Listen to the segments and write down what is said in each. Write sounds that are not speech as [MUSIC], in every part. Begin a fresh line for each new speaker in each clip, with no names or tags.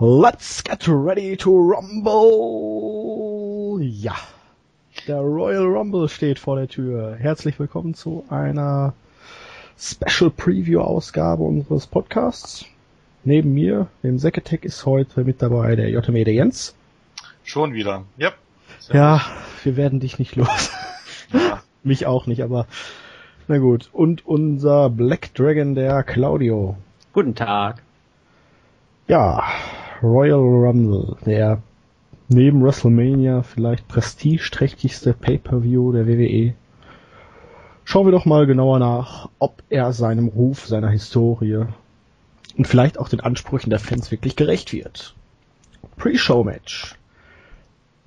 Let's get ready to rumble! Ja, der Royal Rumble steht vor der Tür. Herzlich willkommen zu einer Special Preview Ausgabe unseres Podcasts. Neben mir, dem Seketech, ist heute mit dabei der JME der Jens.
Schon wieder,
yep. Ja, wir werden dich nicht los. [LAUGHS] Ja. Mich auch nicht, aber na gut. Und unser Black Dragon, der Claudio.
Guten Tag.
Ja, Royal Rumble, der neben WrestleMania vielleicht prestigeträchtigste Pay-per-View der WWE. Schauen wir doch mal genauer nach, ob er seinem Ruf, seiner Historie und vielleicht auch den Ansprüchen der Fans wirklich gerecht wird. Pre-Show-Match.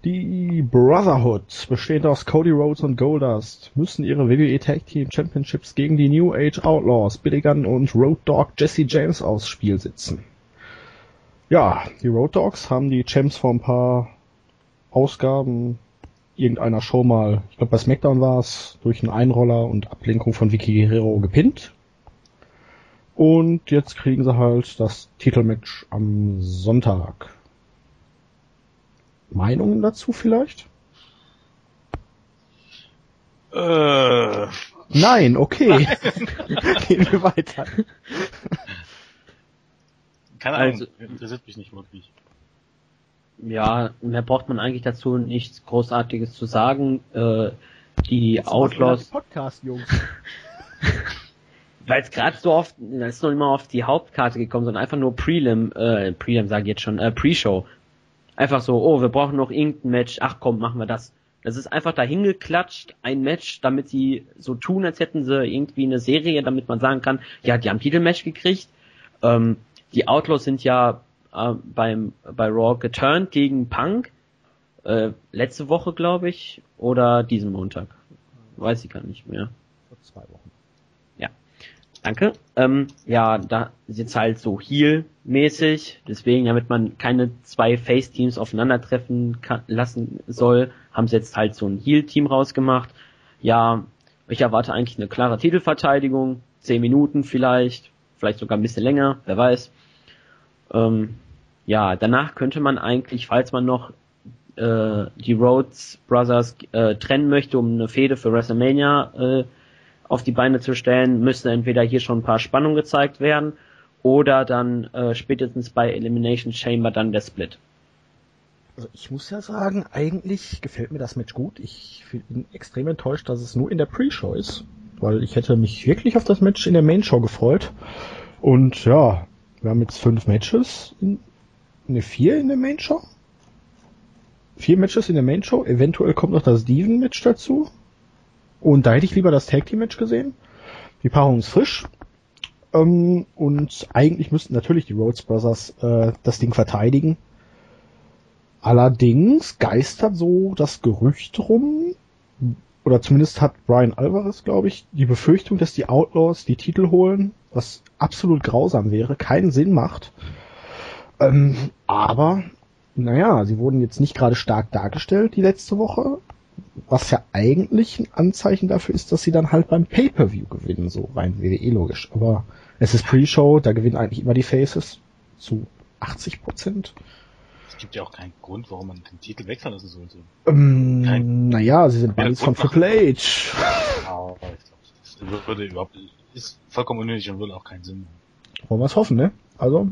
Die Brotherhood, bestehend aus Cody Rhodes und Goldust, müssen ihre WWE Tag Team Championships gegen die New Age Outlaws, Billy Gunn und Road Dogg Jesse James aufs Spiel sitzen. Ja, die Road Dogs haben die Champs vor ein paar Ausgaben irgendeiner Show mal, ich glaube bei SmackDown war es, durch einen Einroller und Ablenkung von Vicky Guerrero gepinnt. Und jetzt kriegen sie halt das Titelmatch am Sonntag. Meinungen dazu vielleicht?
Äh.
Nein, okay. [LAUGHS] Gehen wir weiter. [LAUGHS]
Keine Ahnung, also, interessiert mich nicht wirklich.
Ja, mehr braucht man eigentlich dazu nichts Großartiges zu sagen. Äh, die das Outlaws.
Podcast, Jungs. [LAUGHS] [LAUGHS]
Weil es gerade so oft, es ist noch immer auf die Hauptkarte gekommen, sondern einfach nur Prelim, äh, Prelim sage ich jetzt schon, äh, Pre-Show. Einfach so, oh, wir brauchen noch irgendein Match, ach komm, machen wir das. Das ist einfach dahin geklatscht, ein Match, damit sie so tun, als hätten sie irgendwie eine Serie, damit man sagen kann, ja, die haben Titelmatch gekriegt. Ähm, die Outlaws sind ja äh, beim bei Raw geturnt gegen Punk äh, letzte Woche, glaube ich, oder diesen Montag. Weiß ich gar nicht mehr.
Vor zwei Wochen.
Ja. Danke. Ähm, ja, da ist jetzt halt so Heal-mäßig, deswegen, damit man keine zwei Face-Teams aufeinandertreffen kann, lassen soll, haben sie jetzt halt so ein Heal-Team rausgemacht. Ja, ich erwarte eigentlich eine klare Titelverteidigung, zehn Minuten vielleicht, vielleicht sogar ein bisschen länger, wer weiß. Ähm, ja, danach könnte man eigentlich, falls man noch äh, die Rhodes Brothers äh, trennen möchte, um eine Fehde für WrestleMania äh, auf die Beine zu stellen, müsste entweder hier schon ein paar Spannungen gezeigt werden oder dann äh, spätestens bei Elimination Chamber dann der Split.
Also ich muss ja sagen, eigentlich gefällt mir das Match gut. Ich bin extrem enttäuscht, dass es nur in der Pre-Show ist, weil ich hätte mich wirklich auf das Match in der Main-Show gefreut. Und ja, wir haben jetzt fünf Matches. In, ne, vier in der Main Show? Vier Matches in der Main Show. Eventuell kommt noch das Steven-Match dazu. Und da hätte ich lieber das Tag Team Match gesehen. Die Paarung ist frisch. Ähm, und eigentlich müssten natürlich die Rhodes Brothers äh, das Ding verteidigen. Allerdings geistert so das Gerücht rum, oder zumindest hat Brian Alvarez, glaube ich, die Befürchtung, dass die Outlaws die Titel holen, was absolut grausam wäre, keinen Sinn macht. Ähm, aber, naja, sie wurden jetzt nicht gerade stark dargestellt die letzte Woche, was ja eigentlich ein Anzeichen dafür ist, dass sie dann halt beim Pay-Per-View gewinnen, so rein WWE logisch. Aber es ist Pre-Show, da gewinnen eigentlich immer die Faces zu 80 Prozent
gibt ja auch keinen Grund, warum man den Titel wechseln lassen sollte.
Ähm, Kein, naja, sie sind beides von Triple H.
Aber ich glaube, das würde überhaupt, ist vollkommen unnötig und würde auch keinen Sinn
machen. Wollen wir es hoffen, ne? Also.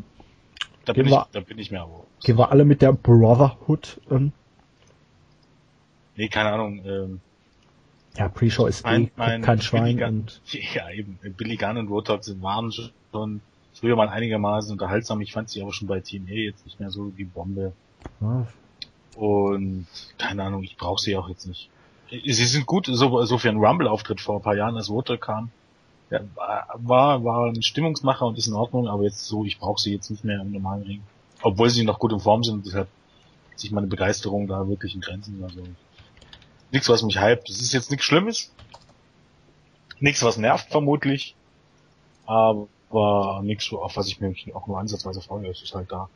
Da bin, ich, wir, da bin ich mehr aber.
Gehen wir alle mit der Brotherhood, ähm.
Nee, keine Ahnung, ähm.
Ja, Pre-Show ist mein, eh mein kein Schwein
Billy
und. [LAUGHS]
Ja, eben. Billy Gunn und sind waren schon früher mal einigermaßen unterhaltsam. Ich fand sie aber schon bei TNA jetzt nicht mehr so die Bombe. Ja. Und keine Ahnung, ich brauche sie auch jetzt nicht. Sie sind gut, so, so für einen Rumble-Auftritt vor ein paar Jahren, als Water kam. Ja, war, war ein Stimmungsmacher und ist in Ordnung, aber jetzt so, ich brauche sie jetzt nicht mehr im normalen Ring. Obwohl sie noch gut in Form sind, deshalb sich meine Begeisterung da wirklich in Grenzen. Also nichts, was mich hypt. Das ist jetzt nichts Schlimmes. Nichts, was nervt vermutlich. Aber nichts, auf was ich mir auch nur ansatzweise freue. Es ist halt da.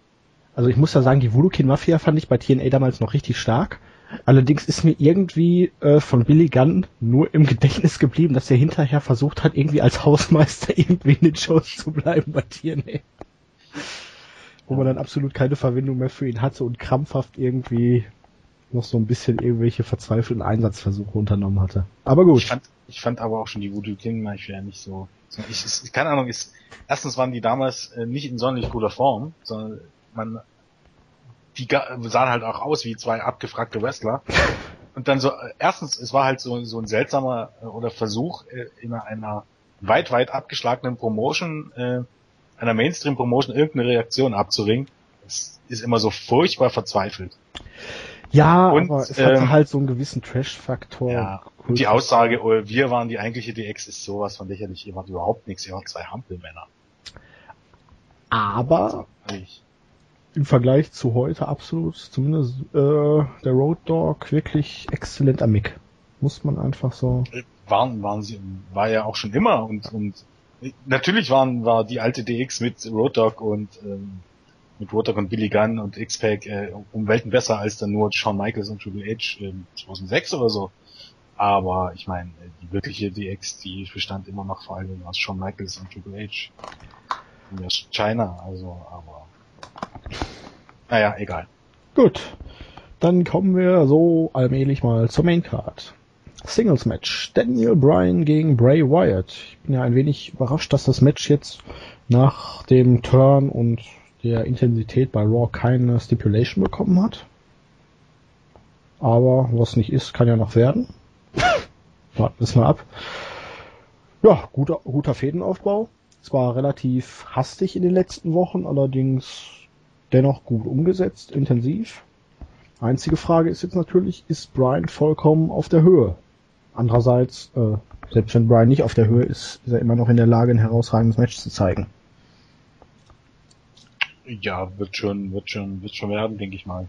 Also ich muss ja sagen, die Voodoo Mafia fand ich bei TNA damals noch richtig stark. Allerdings ist mir irgendwie äh, von Billy Gunn nur im Gedächtnis geblieben, dass er hinterher versucht hat, irgendwie als Hausmeister [LAUGHS] irgendwie in den Shows zu bleiben bei TNA. wo man dann absolut keine Verwendung mehr für ihn hatte und krampfhaft irgendwie noch so ein bisschen irgendwelche verzweifelten Einsatzversuche unternommen hatte. Aber gut.
Ich fand, ich fand aber auch schon die Voodoo King Match ja nicht so. Ich, ich, keine Ahnung, ist, erstens waren die damals äh, nicht in sonderlich guter Form, sondern man, die sahen halt auch aus wie zwei abgefragte Wrestler. Und dann so, erstens, es war halt so, so ein seltsamer äh, oder Versuch äh, in einer weit, weit abgeschlagenen Promotion, äh, einer Mainstream-Promotion irgendeine Reaktion abzuringen. Das ist immer so furchtbar verzweifelt.
Ja, und, aber es hatte ähm, halt so einen gewissen Trash-Faktor.
Ja, und die Aussage, oh, wir waren die eigentliche DX, ist sowas von lächerlich. Ihr wart überhaupt nichts, ihr wart zwei Hampelmänner.
Aber also, im Vergleich zu heute absolut, zumindest äh, der Road Dog wirklich exzellent am Mick. Muss man einfach so.
Waren, waren sie, war ja auch schon immer und, und natürlich waren, war die alte DX mit Road Dog und ähm, mit Rotok und Billy Gunn und X-Pac äh, um Welten besser als dann nur Shawn Michaels und Triple H äh, 2006 oder so. Aber ich meine, die wirkliche DX, die bestand immer noch vor allem aus Shawn Michaels und Triple H. Und aus China, also, aber. Naja, egal.
Gut. Dann kommen wir so allmählich mal zur Main Card. Singles Match. Daniel Bryan gegen Bray Wyatt. Ich bin ja ein wenig überrascht, dass das Match jetzt nach dem Turn und der Intensität bei Raw keine Stipulation bekommen hat. Aber was nicht ist, kann ja noch werden. [LAUGHS] Warten wir es mal ab. Ja, guter, guter Fädenaufbau. Es war relativ hastig in den letzten Wochen, allerdings dennoch gut umgesetzt, intensiv. Einzige Frage ist jetzt natürlich, ist Brian vollkommen auf der Höhe? Andererseits, äh, selbst wenn Brian nicht auf der Höhe ist, ist er immer noch in der Lage, ein herausragendes Match zu zeigen.
Ja, wird schon, wird schon, wird schon werden, denke ich mal.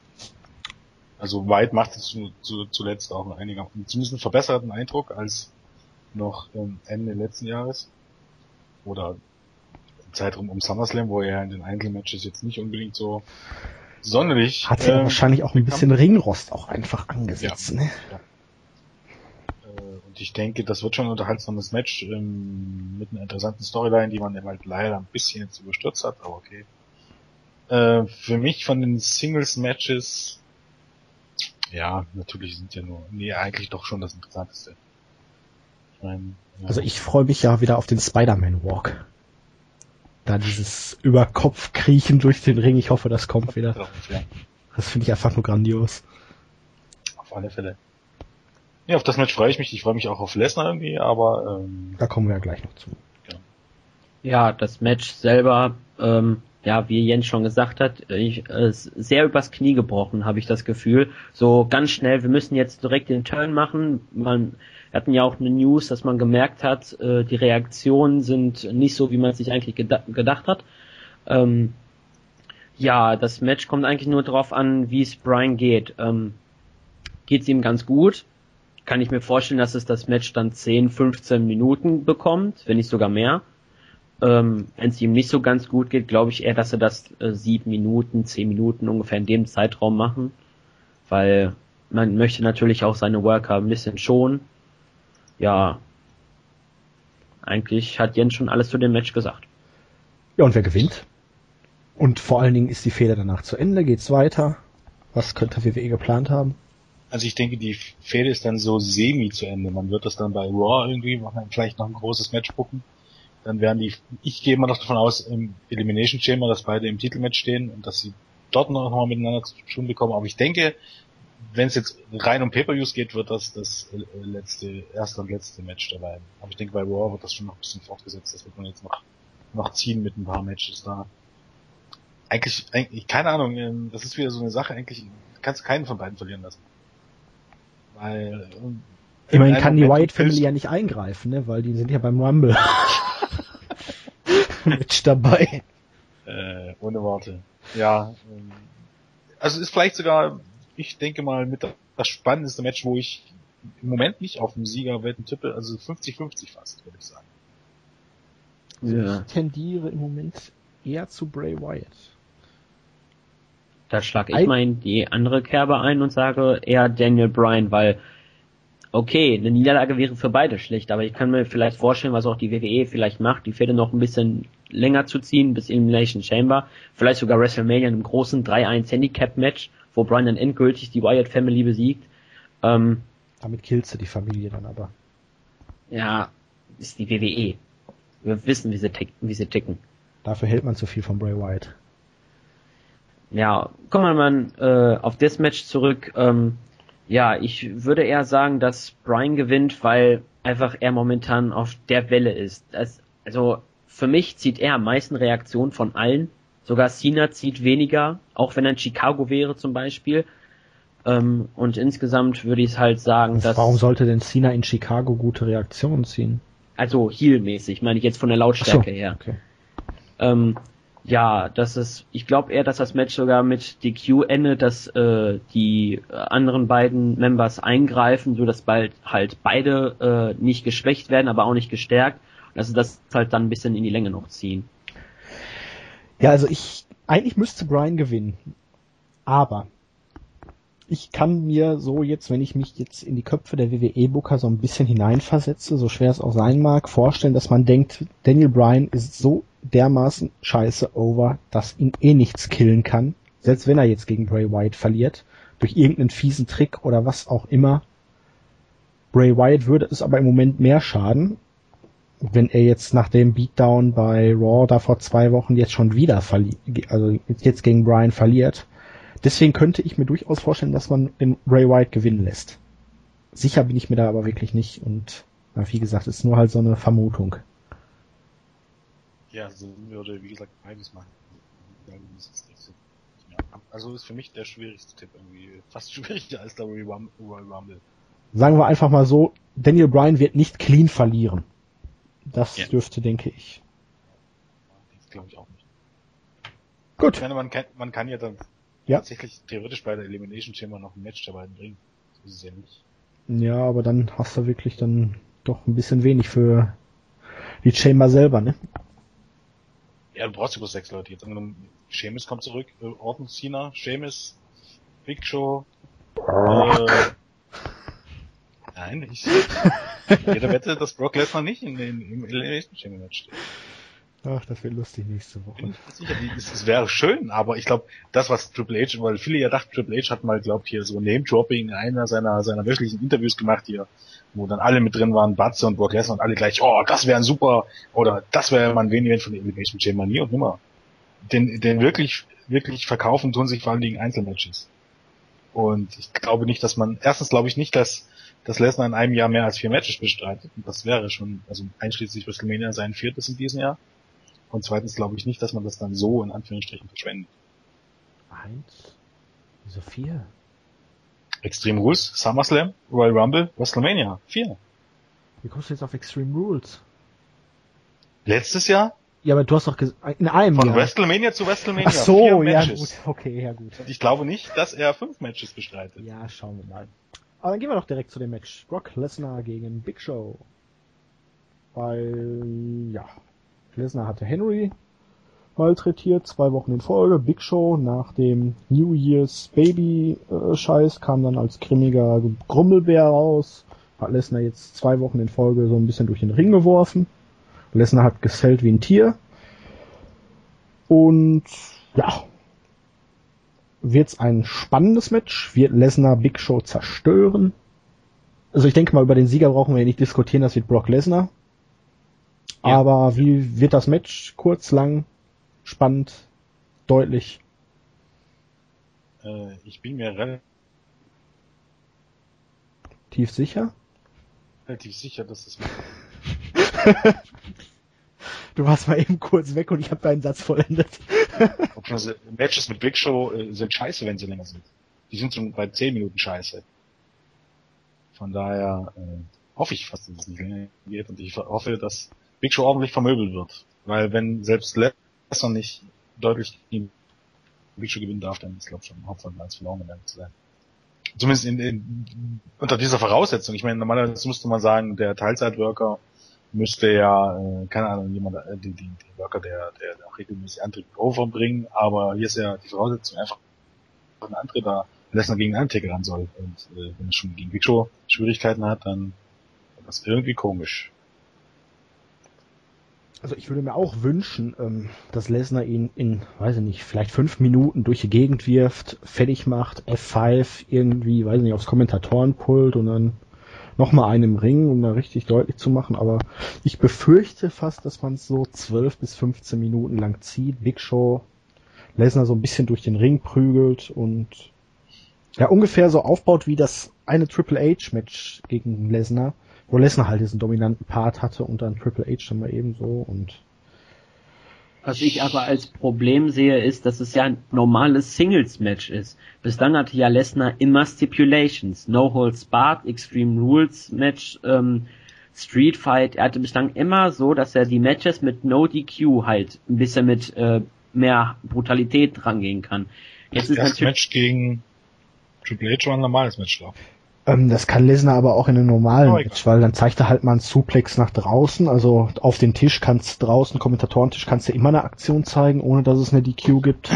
Also weit macht es zu, zu, zuletzt auch einiger, zumindest einen verbesserten Eindruck als noch ähm, Ende letzten Jahres. Oder Zeitraum um SummerSlam, wo er in den Einzelmatches jetzt nicht unbedingt so sonderlich.
Hat er ähm, wahrscheinlich auch ein bisschen Ringrost auch einfach angesetzt, ja, ne? Ja.
Äh, und ich denke, das wird schon ein unterhaltsames Match ähm, mit einer interessanten Storyline, die man halt leider ein bisschen jetzt überstürzt hat, aber okay. Äh, für mich von den Singles-Matches, ja, natürlich sind ja nur, nee, eigentlich doch schon das Interessanteste.
Ich mein, ja. Also ich freue mich ja wieder auf den Spider-Man-Walk. Da dieses über Kopf kriechen durch den Ring, ich hoffe, das kommt wieder. Das finde ich einfach nur grandios.
Auf alle Fälle. Ja, auf das Match freue ich mich. Ich freue mich auch auf Lesnar irgendwie, aber ähm,
da kommen wir ja gleich noch zu.
Ja, ja das Match selber ähm, ja, wie Jens schon gesagt hat, ich, äh, sehr übers Knie gebrochen, habe ich das Gefühl. So ganz schnell, wir müssen jetzt direkt den Turn machen. Man wir hatten ja auch eine News, dass man gemerkt hat, äh, die Reaktionen sind nicht so, wie man sich eigentlich geda gedacht hat. Ähm, ja, das Match kommt eigentlich nur darauf an, wie es Brian geht. Ähm, geht es ihm ganz gut? Kann ich mir vorstellen, dass es das Match dann 10, 15 Minuten bekommt, wenn nicht sogar mehr. Ähm, Wenn es ihm nicht so ganz gut geht, glaube ich eher, dass er das äh, sieben Minuten, zehn Minuten ungefähr in dem Zeitraum machen, weil man möchte natürlich auch seine Worker ein bisschen schonen. Ja, eigentlich hat Jens schon alles zu dem Match gesagt.
Ja, und wer gewinnt? Und vor allen Dingen ist die Fehler danach zu Ende, geht's weiter? Was könnte WWE geplant haben?
Also ich denke, die Fehde ist dann so semi zu Ende. Man wird das dann bei Raw irgendwie machen, vielleicht noch ein großes Match gucken dann werden die, ich gehe immer noch davon aus, im Elimination Chamber, dass beide im Titelmatch stehen und dass sie dort noch mal miteinander zu tun bekommen. Aber ich denke, wenn es jetzt rein um Pay-Per-Views geht, wird das das äh, letzte, erste und letzte Match dabei. Aber ich denke, bei Raw wird das schon noch ein bisschen fortgesetzt. Das wird man jetzt noch, noch ziehen mit ein paar Matches da. Eigentlich, eigentlich, keine Ahnung, ähm, das ist wieder so eine Sache, eigentlich kannst du keinen von beiden verlieren lassen.
Weil, Immerhin kann die White Family ja nicht eingreifen, ne, weil die sind ja beim Rumble. [LAUGHS] mit dabei.
Äh, ohne Worte. Ja. Ähm, also ist vielleicht sogar, ich denke mal, mit das spannendste Match, wo ich im Moment nicht auf dem Sieger wetten tippe, also 50-50 fast, würde ich sagen.
Ja. Ich tendiere im Moment eher zu Bray Wyatt.
Da schlage ich mal in die andere Kerbe ein und sage eher Daniel Bryan, weil okay, eine Niederlage wäre für beide schlecht, aber ich kann mir vielleicht vorstellen, was auch die WWE vielleicht macht, die Fäde noch ein bisschen länger zu ziehen bis Elimination Chamber, vielleicht sogar WrestleMania in einem großen 3-1 Handicap Match, wo Brian dann endgültig die Wyatt Family besiegt. Ähm,
Damit killst du die Familie dann aber.
Ja, ist die WWE. Wir wissen, wie sie, ticken, wie sie ticken.
Dafür hält man zu viel von Bray Wyatt.
Ja, kommen wir mal äh, auf das Match zurück. Ähm, ja, ich würde eher sagen, dass Brian gewinnt, weil einfach er momentan auf der Welle ist. Das, also für mich zieht er am meisten Reaktionen von allen. Sogar Cena zieht weniger, auch wenn er in Chicago wäre zum Beispiel. Ähm, und insgesamt würde ich es halt sagen, dass.
Warum sollte denn Cena in Chicago gute Reaktionen ziehen?
Also Heel-mäßig, meine ich jetzt von der Lautstärke
so,
her.
Okay.
Ähm, ja, das ist, ich glaube eher, dass das Match sogar mit DQ endet, dass äh, die anderen beiden Members eingreifen, so dass bald halt beide äh, nicht geschwächt werden, aber auch nicht gestärkt. Also das halt dann ein bisschen in die Länge noch ziehen.
Ja, also ich, eigentlich müsste Brian gewinnen. Aber ich kann mir so jetzt, wenn ich mich jetzt in die Köpfe der WWE-Booker so ein bisschen hineinversetze, so schwer es auch sein mag, vorstellen, dass man denkt, Daniel Bryan ist so dermaßen scheiße over, dass ihn eh nichts killen kann. Selbst wenn er jetzt gegen Bray Wyatt verliert, durch irgendeinen fiesen Trick oder was auch immer. Bray Wyatt würde es aber im Moment mehr schaden, wenn er jetzt nach dem Beatdown bei Raw da vor zwei Wochen jetzt schon wieder verliert, also jetzt gegen Bryan verliert. Deswegen könnte ich mir durchaus vorstellen, dass man den Bray Wyatt gewinnen lässt. Sicher bin ich mir da aber wirklich nicht und wie gesagt, ist nur halt so eine Vermutung.
Ja, so würde, wie gesagt, beides machen. Also ist für mich der schwierigste Tipp irgendwie. Fast [LAUGHS] schwieriger als der Royal Rumble.
Sagen wir einfach mal so, Daniel Bryan wird nicht clean verlieren. Das ja. dürfte, denke ich.
Das glaube ich auch nicht.
Gut.
Ich meine, man kann, man kann ja dann ja. tatsächlich theoretisch bei der Elimination Chamber noch ein Match dabei bringen. So ist es ja nicht.
Ja, aber dann hast du wirklich dann doch ein bisschen wenig für die Chamber selber, ne?
Ja, du brauchst ja bloß sechs Leute. Jetzt angenommen, Sheamus kommt zurück, äh, Orton, Cena, Sheamus, Big Show, äh, Nein, ich, jeder wette, dass Brock Lesnar nicht in, in, im Elimination Chamber Match steht.
Ach, das wird lustig nächste Woche.
Bin ich sicher, es wäre schön, aber ich glaube, das, was Triple H, weil viele ja dachten, Triple H hat mal, glaubt hier so Name-Dropping einer seiner, seiner wöchentlichen Interviews gemacht hier, wo dann alle mit drin waren, Batze und Brock Lesnar und alle gleich, oh, das wäre ein super, oder das wäre mal ein Event von Elimination Chamber, nie und nimmer. Den, den wirklich, wirklich verkaufen tun sich vor allen Dingen Einzelmatches. Und ich glaube nicht, dass man, erstens glaube ich nicht, dass, dass Lesnar in einem Jahr mehr als vier Matches bestreitet. Und das wäre schon, also einschließlich WrestleMania sein viertes in diesem Jahr. Und zweitens glaube ich nicht, dass man das dann so in Anführungsstrichen verschwendet.
Eins? Wieso vier?
Extreme Rules, SummerSlam, Royal Rumble, WrestleMania. Vier.
Wie kommst du jetzt auf Extreme Rules?
Letztes Jahr?
Ja, aber du hast doch in einem
Von
Jahr.
WrestleMania zu WrestleMania.
Ach so, ja gut, okay, ja gut.
Und ich glaube nicht, dass er fünf Matches bestreitet.
Ja, schauen wir mal. Aber dann gehen wir doch direkt zu dem Match. Brock Lesnar gegen Big Show. Weil, ja, Lesnar hatte Henry malträtiert, zwei Wochen in Folge. Big Show nach dem New Year's Baby äh, Scheiß kam dann als grimmiger Grummelbär raus. Hat Lesnar jetzt zwei Wochen in Folge so ein bisschen durch den Ring geworfen. Lesnar hat gesellt wie ein Tier. Und ja, wird's ein spannendes Match. Wird Lesnar Big Show zerstören? Also ich denke mal, über den Sieger brauchen wir nicht diskutieren, das wird Brock Lesnar. Ja. Aber wie wird das Match? Kurz, lang, spannend, deutlich?
Äh, ich bin mir relativ
Tief sicher?
relativ sicher, dass es [LAUGHS]
Du warst mal eben kurz weg und ich habe deinen Satz vollendet.
Ob schon so- Matches mit Big Show äh, sind scheiße, wenn sie länger sind. Die sind schon bei 10 Minuten scheiße. Von daher äh, hoffe ich fast, dass es nicht länger geht und ich hoffe, dass Big Show ordentlich vermöbelt wird. Weil wenn selbst Lesnar nicht deutlich gegen Big Show gewinnen darf, dann ist glaube ich schon Hauptsache als verloren, ehrlich zu sein. Zumindest in, in, unter dieser Voraussetzung. Ich meine, normalerweise müsste man sagen, der Teilzeitworker müsste ja, äh, keine Ahnung, jemand, äh, die, die, die Worker, der, der, auch regelmäßig Antritt overbringen, aber hier ist ja die Voraussetzung einfach ein Antritt da Lesnar gegen einen Undertaker ran soll. Und äh, wenn er schon gegen Big Show Schwierigkeiten hat, dann ist das irgendwie komisch.
Also ich würde mir auch wünschen, ähm, dass Lesnar ihn in, weiß ich nicht, vielleicht fünf Minuten durch die Gegend wirft, fertig macht, F5 irgendwie, weiß ich nicht, aufs Kommentatorenpult und dann nochmal einen im Ring, um da richtig deutlich zu machen. Aber ich befürchte fast, dass man es so zwölf bis 15 Minuten lang zieht. Big Show Lesnar so ein bisschen durch den Ring prügelt und ja ungefähr so aufbaut wie das eine Triple H Match gegen Lesnar wo Lesnar halt diesen dominanten Part hatte und dann Triple H dann mal ebenso und
was ich aber als Problem sehe, ist, dass es ja ein normales Singles-Match ist. Bis dann hatte ja Lesnar immer Stipulations. No Holds Barred, Extreme Rules Match, ähm, Street Fight. Er hatte bislang immer so, dass er die Matches mit No DQ halt ein bisschen mit äh, mehr Brutalität drangehen kann.
Jetzt das ist natürlich Match gegen Triple H war ein normales Match, glaube ich.
Ähm, das kann Lesnar aber auch in einem normalen oh, Match, weil dann zeigt er halt mal einen Suplex nach draußen. Also auf den Tisch kannst draußen, Kommentatorentisch kannst du immer eine Aktion zeigen, ohne dass es eine DQ gibt.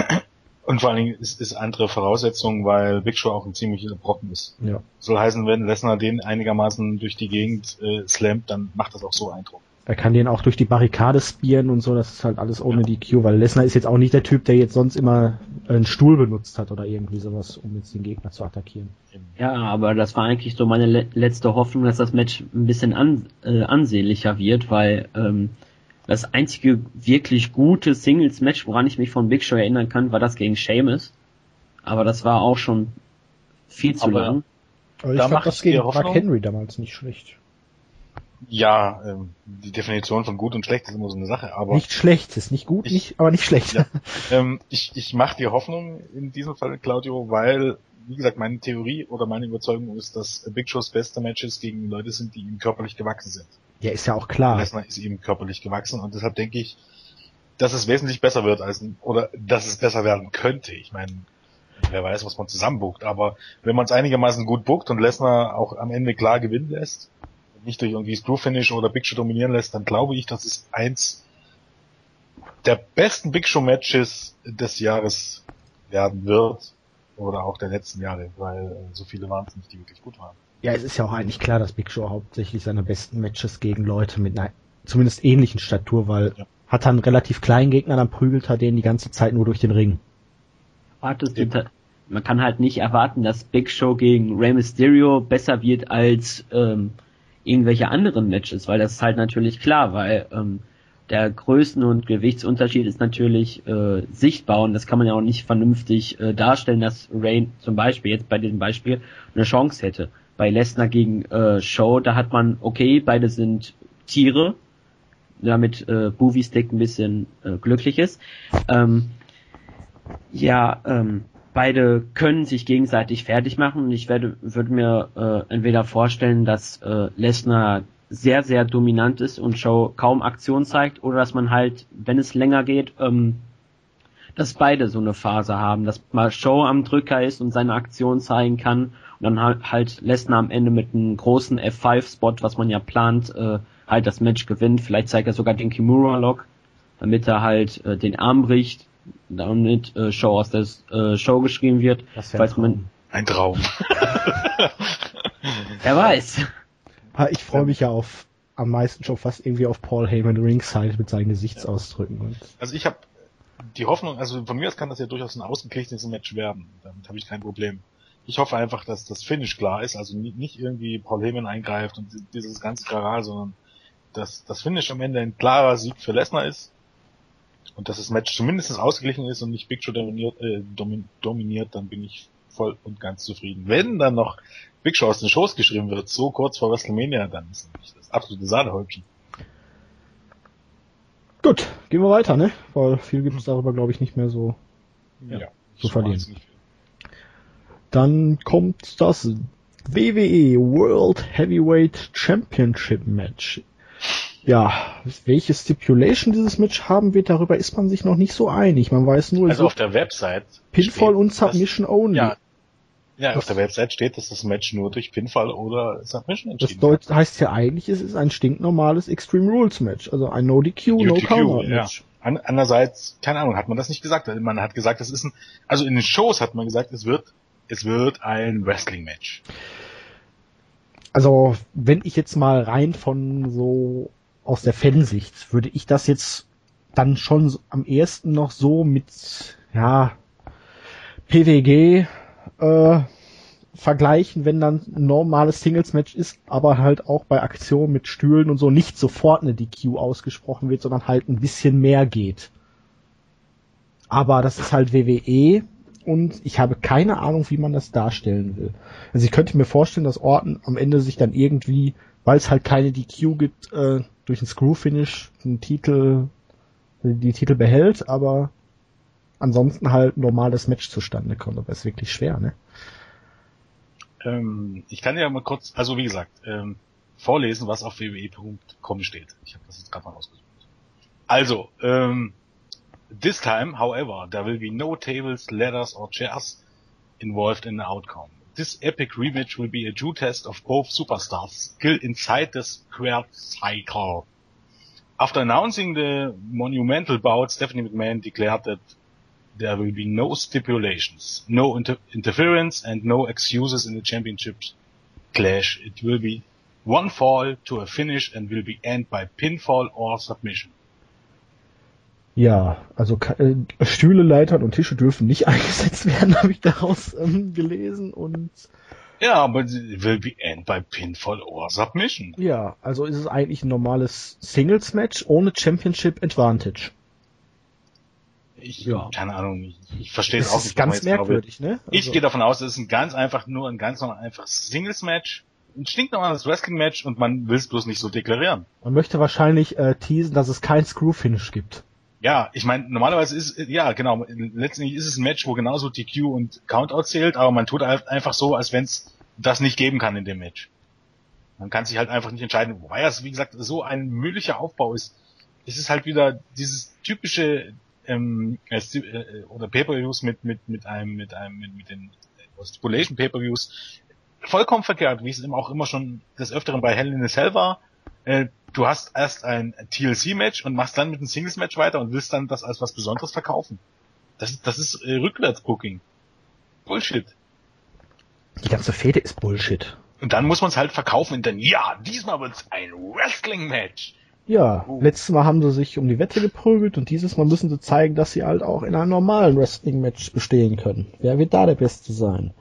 Und vor allen Dingen ist, ist andere Voraussetzung, weil Big Show auch ein ziemlicher Brocken ist.
Ja.
Soll heißen, wenn Lesnar den einigermaßen durch die Gegend äh, slammt, dann macht das auch so Eindruck.
Er kann den auch durch die Barrikade spieren und so, das ist halt alles ohne ja. DQ, weil Lesnar ist jetzt auch nicht der Typ, der jetzt sonst immer einen Stuhl benutzt hat oder irgendwie sowas, um jetzt den Gegner zu attackieren.
Ja, aber das war eigentlich so meine le letzte Hoffnung, dass das Match ein bisschen an äh, ansehnlicher wird, weil ähm, das einzige wirklich gute Singles-Match, woran ich mich von Big Show erinnern kann, war das gegen Sheamus. Aber das war auch schon viel zu aber, lang.
Aber ich da fand das gegen Mark Henry damals nicht schlecht.
Ja, ähm, die Definition von gut und schlecht ist immer so eine Sache, aber.
Nicht schlecht, ist nicht gut, ich, nicht, aber nicht schlecht. Ja, [LAUGHS]
ähm, ich ich mache dir Hoffnung in diesem Fall, Claudio, weil, wie gesagt, meine Theorie oder meine Überzeugung ist, dass Big Shows beste Matches gegen Leute sind, die ihm körperlich gewachsen sind.
Ja, ist ja auch klar.
Lesnar ist ihm körperlich gewachsen und deshalb denke ich, dass es wesentlich besser wird als, oder dass es besser werden könnte. Ich meine, wer weiß, was man zusammenbucht, aber wenn man es einigermaßen gut buckt und Lesnar auch am Ende klar gewinnen lässt, nicht durch irgendwie Screw Finish oder Big Show dominieren lässt, dann glaube ich, dass es eins der besten Big Show Matches des Jahres werden wird oder auch der letzten Jahre, weil äh, so viele waren es nicht, die wirklich gut waren.
Ja, es ist ja auch eigentlich klar, dass Big Show hauptsächlich seine besten Matches gegen Leute mit einer zumindest ähnlichen Statur, weil ja. hat er einen relativ kleinen Gegner, dann prügelt er den die ganze Zeit nur durch den Ring.
Wartest du, man kann halt nicht erwarten, dass Big Show gegen Rey Mysterio besser wird als ähm, irgendwelche anderen Matches, weil das ist halt natürlich klar, weil ähm, der Größen- und Gewichtsunterschied ist natürlich äh, sichtbar und das kann man ja auch nicht vernünftig äh, darstellen, dass Rain zum Beispiel jetzt bei diesem Beispiel eine Chance hätte. Bei Lesnar gegen äh, Show, da hat man, okay, beide sind Tiere, damit äh, Boovie Stick ein bisschen äh, glücklich ist. Ähm, ja, ähm, beide können sich gegenseitig fertig machen und ich werde, würde mir äh, entweder vorstellen, dass äh, Lesnar sehr, sehr dominant ist und Show kaum Aktion zeigt oder dass man halt, wenn es länger geht, ähm, dass beide so eine Phase haben, dass mal Show am Drücker ist und seine Aktion zeigen kann und dann halt, halt Lesnar am Ende mit einem großen F5-Spot, was man ja plant, äh, halt das Match gewinnt. Vielleicht zeigt er sogar den Kimura-Lock, damit er halt äh, den Arm bricht damit äh, Show aus der äh, Show geschrieben wird, falls man
ein Traum. [LAUGHS]
Wer weiß.
Ich freue mich ja auf am meisten schon fast irgendwie auf Paul Heyman Ringside mit seinen Gesichtsausdrücken.
Also ich habe die Hoffnung, also von mir aus kann das ja durchaus ein ausgeglichenes Match werden. Damit habe ich kein Problem. Ich hoffe einfach, dass das Finish klar ist, also nicht irgendwie Paul Heyman eingreift und dieses ganze Karal, sondern dass das Finish am Ende ein klarer Sieg für Lesnar ist und dass das Match zumindest ausgeglichen ist und nicht Big Show dominiert, äh, dominiert, dann bin ich voll und ganz zufrieden. Wenn dann noch Big Show aus den Shows geschrieben wird, so kurz vor WrestleMania, dann ist das das absolute Sahnehäubchen.
Gut, gehen wir weiter, ne? Weil viel gibt es darüber, glaube ich, nicht mehr so
ja,
zu verlieren. Dann kommt das WWE World Heavyweight Championship Match ja, welche Stipulation dieses Match haben wird, darüber ist man sich noch nicht so einig. Man weiß nur,
also auf der Website
Pinfall und Submission das, only.
Ja, ja auf der Website steht, dass das Match nur durch Pinfall oder Submission
entschieden Das Deut heißt ja eigentlich, es ist ein stinknormales Extreme Rules Match, also ein No DQ, No Counter Match.
Ja. andererseits, keine Ahnung, hat man das nicht gesagt. Man hat gesagt, das ist ein, also in den Shows hat man gesagt, es wird, es wird ein Wrestling Match.
Also, wenn ich jetzt mal rein von so aus der Fansicht würde ich das jetzt dann schon am ehesten noch so mit, ja, PWG äh, vergleichen, wenn dann ein normales Singles-Match ist, aber halt auch bei Aktionen mit Stühlen und so nicht sofort eine DQ ausgesprochen wird, sondern halt ein bisschen mehr geht. Aber das ist halt WWE und ich habe keine Ahnung, wie man das darstellen will. Also ich könnte mir vorstellen, dass Orton am Ende sich dann irgendwie, weil es halt keine DQ gibt, äh, durch ein Screw-Finish den Titel, die Titel behält, aber ansonsten halt ein normales Match zustande kommt. Aber ist wirklich schwer, ne?
Ähm, ich kann ja mal kurz, also wie gesagt, ähm, vorlesen, was auf wwe.com steht. Ich habe das jetzt gerade mal ausgesucht. Also, ähm, this time, however, there will be no tables, ladders or chairs involved in the outcome. This epic rematch will be a true test of both superstars' skill inside the square cycle. After announcing the monumental bout, Stephanie McMahon declared that there will be no stipulations, no inter interference and no excuses in the championship clash. It will be one fall to a finish and will be end by pinfall or submission.
Ja, also äh, Stühle, Leitern und Tische dürfen nicht [LAUGHS] eingesetzt werden, habe ich daraus ähm, gelesen und
ja, aber will be end by pinfall or submission.
Ja, also ist es eigentlich ein normales Singles Match ohne Championship Advantage.
Ich, ja. keine Ahnung, ich, ich verstehe es auch
nicht. Das ist ganz merkwürdig, glaube, ne?
Also ich gehe davon aus, es ist ein ganz einfach, nur ein ganz einfaches Singles-Match, ein stinknormales Wrestling-Match und man will es bloß nicht so deklarieren.
Man möchte wahrscheinlich äh, teasen, dass es kein Screw-Finish gibt.
Ja, ich meine, normalerweise ist, ja, genau, letztendlich ist es ein Match, wo genauso DQ und Countout zählt, aber man tut einfach so, als wenn es das nicht geben kann in dem Match. Man kann sich halt einfach nicht entscheiden, wobei das, wie gesagt, so ein mühlicher Aufbau ist. Es ist halt wieder dieses typische ähm, äh, äh, oder Pay-per-Views mit mit mit einem mit einem mit, mit den Stipulation Pay-per-Views vollkommen verkehrt, wie es eben auch immer schon des öfteren bei Hell in a Cell war. Äh, du hast erst ein TLC-Match und machst dann mit einem Singles-Match weiter und willst dann das als was Besonderes verkaufen. Das, das ist äh, Rückwärts-Booking. Bullshit.
Die ganze Fehde ist Bullshit.
Und dann muss man es halt verkaufen und dann, ja, diesmal wird's ein Wrestling-Match.
Ja, oh. letztes Mal haben sie sich um die Wette geprügelt und dieses Mal müssen sie zeigen, dass sie halt auch in einem normalen Wrestling-Match bestehen können. Wer wird da der Beste sein?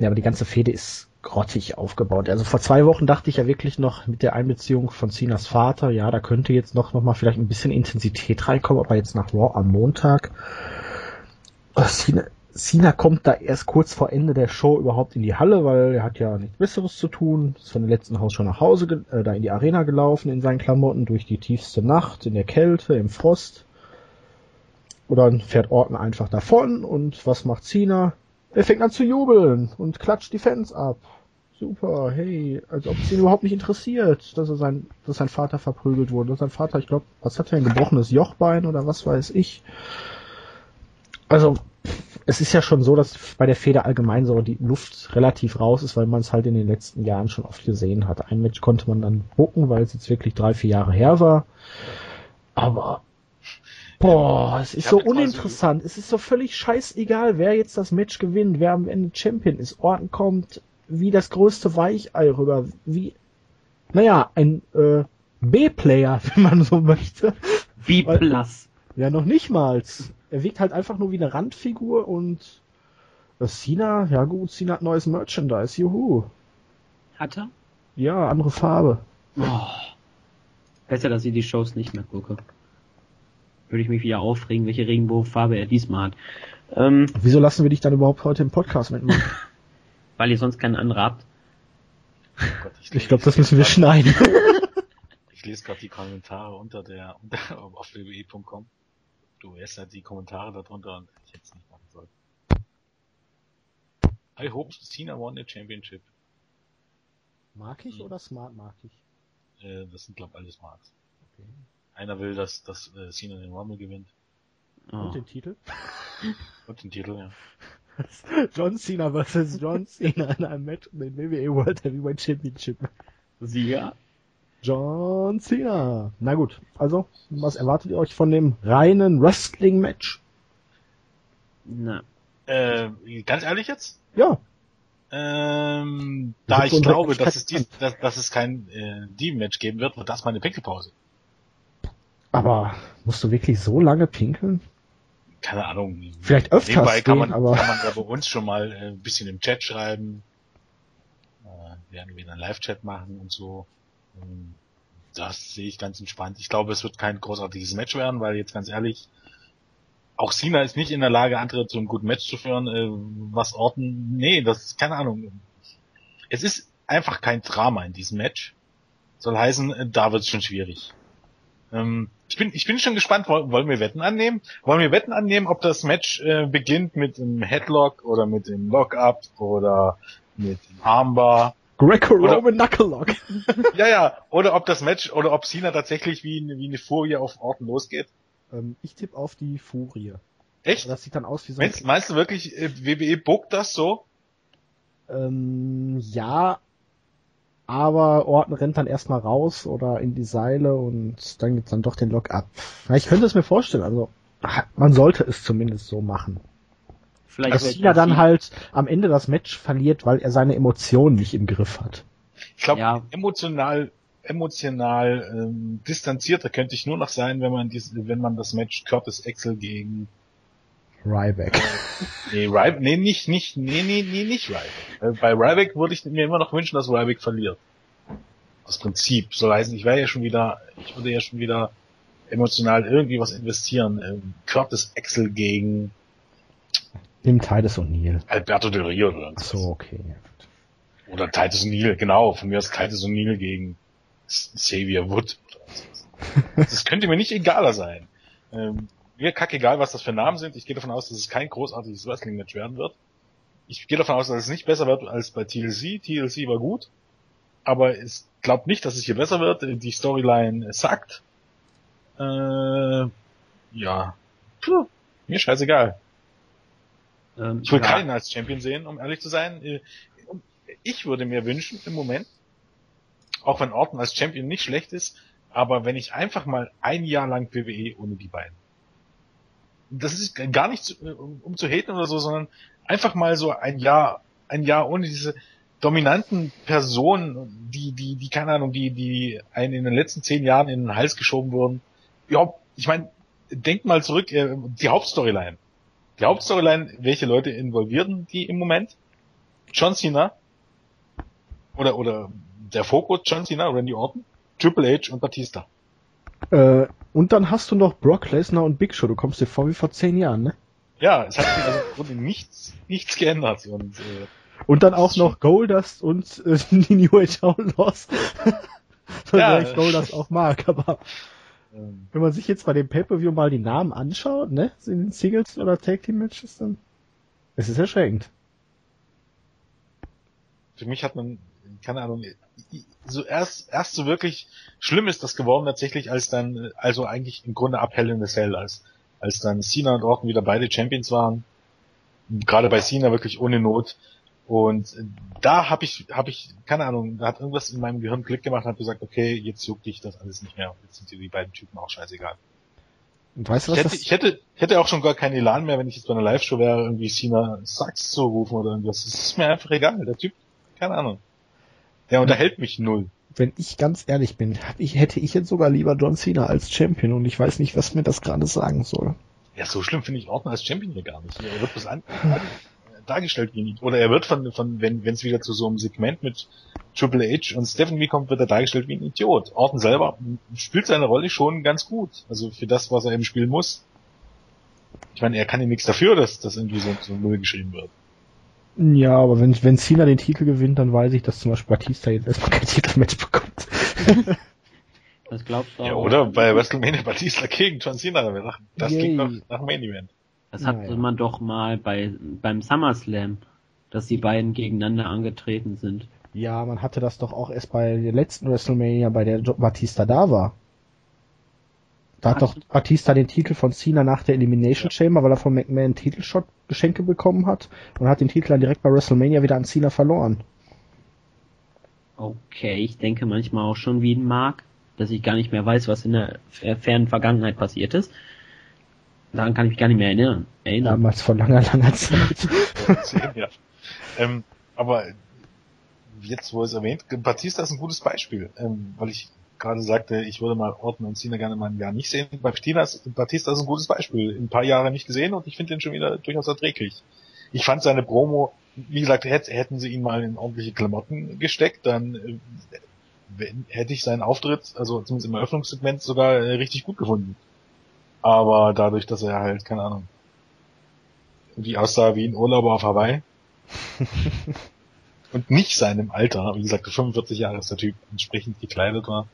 Ja, aber die ganze Fehde ist grottig aufgebaut. Also vor zwei Wochen dachte ich ja wirklich noch mit der Einbeziehung von Sinas Vater, ja, da könnte jetzt noch, noch mal vielleicht ein bisschen Intensität reinkommen, aber jetzt nach Raw am Montag, oh, Cena, Cena kommt da erst kurz vor Ende der Show überhaupt in die Halle, weil er hat ja nichts Besseres zu tun. Ist von dem letzten Haus schon nach Hause, äh, da in die Arena gelaufen in seinen Klamotten durch die tiefste Nacht, in der Kälte, im Frost. Oder dann fährt Orton einfach davon und was macht Cena? Er fängt an zu jubeln und klatscht die Fans ab. Super, hey, als ob es ihn überhaupt nicht interessiert, dass er sein, dass sein Vater verprügelt wurde. Dass sein Vater, ich glaube, was hat er, ein gebrochenes Jochbein oder was weiß ich. Also, es ist ja schon so, dass bei der Feder allgemein so die Luft relativ raus ist, weil man es halt in den letzten Jahren schon oft gesehen hat. Ein Match konnte man dann bucken, weil es jetzt wirklich drei, vier Jahre her war. Aber boah, es ist so uninteressant. Es ist so völlig scheißegal, wer jetzt das Match gewinnt, wer am Ende Champion ist. Orten kommt wie das größte Weichei rüber, wie naja, ein äh, B-Player, [LAUGHS] wenn man so möchte.
B-Plus.
Ja, noch nicht mal. Er wirkt halt einfach nur wie eine Randfigur und das Cena, ja gut, Cena hat neues Merchandise, juhu.
Hat er?
Ja, andere Farbe.
Oh. Besser, dass ich die Shows nicht mehr gucke. Würde ich mich wieder aufregen, welche Regenbogenfarbe er diesmal hat.
Ähm, Wieso lassen wir dich dann überhaupt heute im Podcast mitmachen? [LAUGHS]
Weil ihr sonst keinen anderen habt.
Oh Gott, ich, ich glaube, das müssen wir schneiden. [LAUGHS]
ich lese gerade die Kommentare unter der unter, [LAUGHS] auf wwe.com du erst halt die Kommentare darunter und ich hätte es nicht machen sollen. I hope Cena won the championship.
Mag ich hm. oder smart mag ich?
Äh, das sind glaub alles Marks. Okay. Einer will, dass, dass äh, Cena den Rumble gewinnt.
Oh. Und den Titel? [LAUGHS]
Und den Titel, ja. [LAUGHS]
John Cena vs. John Cena in einem Match um den WWE World Heavyweight Championship.
Sieger?
John Cena. Na gut, also, was erwartet ihr euch von dem reinen Wrestling-Match?
Na. Äh, ganz ehrlich jetzt?
Ja.
Ähm, da ich glaube, dass es, dies, dass, dass es kein äh, Team-Match geben wird, wird das meine Pinkelpause.
Aber musst du wirklich so lange pinkeln?
Keine Ahnung.
Vielleicht öfters
Nebenbei kann man,
aber-
kann man ja bei uns schon mal äh, ein bisschen im Chat schreiben. Äh, werden wir einen Live-Chat machen und so. Ähm, Das sehe ich ganz entspannt. Ich glaube, es wird kein großartiges Match werden, weil jetzt ganz ehrlich, auch Cena ist nicht in der Lage, andere zu einem guten Match zu führen. Äh, was Orten, nee, das ist keine Ahnung. Es ist einfach kein Drama in diesem Match. Soll heißen, äh, da wird es schon schwierig. Ähm, ich bin, ich bin schon gespannt, wollen, wir Wetten annehmen? Wollen wir Wetten annehmen, ob das Match äh, beginnt mit einem Headlock oder mit dem Lockup oder mit dem Armbar?
Greco-Roman Knucklelock. [LAUGHS]
ja, ja, oder ob das Match, oder ob Cena tatsächlich wie, eine- wie eine Furie auf Orten losgeht.
Ähm, ich tippe auf die Furie.
Echt?
Das sieht dann aus wie so ein
Meinst, meinst du wirklich, äh, WWE bookt das so?
Ähm, ja, aber Orton rennt dann erstmal raus oder in die Seile und dann gibt's dann doch den Lock ab. Ich könnte es mir vorstellen, also man sollte es zumindest so machen.
Vielleicht
Dass Cena dann halt am Ende das Match verliert, weil er seine Emotionen nicht im Griff hat.
Ich glaube,
Ja.
emotional, emotional ähm, distanzierter könnte ich nur noch sein, wenn man dies, wenn man das Match Curtis Axel gegen
Ryback.
nee, Ryback, nee, nicht, nicht, nee, nee, nee, nicht Ryback. Äh, bei Ryback würde ich mir immer noch wünschen, dass Ryback verliert. Aus Prinzip. Soll heißen, ich wäre ja schon wieder, ich würde ja schon wieder emotional irgendwie was investieren. Ähm, Curtis Axel gegen
Nimm Titus O'Neill.
Alberto Del Rio oder
Ach
so.
so, okay.
Oder Titus O'Neill, genau. Von mir aus Titus O'Neill gegen Xavier Wood. [LAUGHS] Das könnte mir nicht egaler sein. Ähm, mir kack egal, was das für Namen sind. Ich gehe davon aus, dass es kein großartiges Wrestling-Match werden wird. Ich gehe davon aus, dass es nicht besser wird als bei TLC. TLC war gut. Aber es glaubt nicht, dass es hier besser wird. Die Storyline sagt. Äh, ja. Puh, mir scheißegal.
ähm,
Ich will
ja,
keinen als Champion sehen, um ehrlich zu sein. Äh, Ich würde mir wünschen im Moment, auch wenn Orton als Champion nicht schlecht ist, aber wenn ich einfach mal ein Jahr lang WWE ohne die beiden. Das ist gar nicht zu, um um zu haten oder so, sondern einfach mal so ein Jahr, ein Jahr ohne diese dominanten Personen, die, die, die, keine Ahnung, die, die einen in den letzten zehn Jahren in den Hals geschoben wurden. Ja, ich meine, denk mal zurück, äh, die Hauptstoryline. Die Hauptstoryline, welche Leute involvierten die im Moment? John Cena oder oder der Fokus John Cena, Randy Orton, Triple H und Batista.
Äh, und dann hast du noch Brock Lesnar und Big Show. Du kommst dir vor wie vor zehn Jahren, ne?
Ja, es hat sich also im Grunde nichts nichts geändert und äh,
Und dann auch noch Goldust und äh, [LAUGHS] die New Age Outlaws. [LAUGHS] so
Ja.
ich Goldust auch mag, aber
ähm,
wenn man sich jetzt bei dem Pay-Per-View mal die Namen anschaut, ne, in den Singles oder Tag Team Matches, dann es ist erschreckend.
für mich hat man keine Ahnung so erst erst so wirklich schlimm ist das geworden tatsächlich als dann also eigentlich im Grunde ab Hell in the Cell als als dann Cena und Orton wieder beide Champions waren. Gerade bei Cena wirklich ohne Not. Und da habe ich habe ich keine Ahnung da hat irgendwas in meinem Gehirn Klick gemacht und hat gesagt okay jetzt juckt dich das alles nicht mehr. Jetzt sind dir die beiden Typen auch scheißegal.
Und weißt du
ich
was
hätte,
das?
ich hätte ich hätte auch schon gar keinen Elan mehr wenn ich jetzt bei einer Live-Show wäre irgendwie Cena Sucks zu rufen oder irgendwas. Das ist mir einfach egal. Der Typ keine Ahnung der unterhält mich null
Wenn ich ganz ehrlich bin, ich, hätte ich jetzt sogar lieber John Cena als Champion und ich weiß nicht, was mir das gerade sagen soll.
Ja, so schlimm finde ich Orton als Champion hier gar nicht. Er wird bloß an, an, dargestellt wie nicht. Oder er wird von, von wenn es wieder zu so einem Segment mit Triple H und Stephanie kommt, wird er dargestellt wie ein Idiot. Orton selber spielt seine Rolle schon ganz gut. Also für das, was er eben spielen muss. Ich meine, er kann ja nichts dafür, dass das irgendwie so, so null geschrieben wird.
Ja, aber wenn, wenn Cena den Titel gewinnt, dann weiß ich, dass zum Beispiel Batista jetzt erstmal kein Titelmatch bekommt. [LAUGHS]
Das glaubst du
Ja,
auch.
oder bei WrestleMania Batista gegen John Cena. Das
Yay.
klingt nach, nach Main Event.
Das hatte
Naja.
man doch mal bei beim SummerSlam, dass die beiden gegeneinander angetreten sind.
Ja, man hatte das doch auch erst bei der letzten WrestleMania, bei der Batista da war. Da hat doch Batista den Titel von Cena nach der Elimination Chamber, weil er von McMahon einen Titelshot Geschenke bekommen hat und hat den Titel dann direkt bei WrestleMania wieder an Cena verloren.
Okay, ich denke manchmal auch schon wie ein Mark, dass ich gar nicht mehr weiß, was in der fer- fernen Vergangenheit passiert ist. Daran kann ich mich gar nicht mehr erinnern. erinnern.
Damals vor langer, langer Zeit.
ja. ähm, aber jetzt, wo es erwähnt, Batista ist ein gutes Beispiel, ähm, weil ich gerade sagte, ich würde mal Orton und Cena gerne mal ein Jahr nicht sehen. Batista ist, Batista ist ein gutes Beispiel. Ein paar Jahre nicht gesehen und ich finde ihn schon wieder durchaus erträglich. Ich fand seine Promo, wie gesagt, hätten sie ihn mal in ordentliche Klamotten gesteckt, dann äh, hätte ich seinen Auftritt, also zumindest im Eröffnungssegment, sogar äh, richtig gut gefunden. Aber dadurch, dass er halt, keine Ahnung, wie aussah wie ein Urlauber auf Hawaii, [LAUGHS] und nicht seinem Alter, wie gesagt, 45 Jahre ist der Typ entsprechend gekleidet war.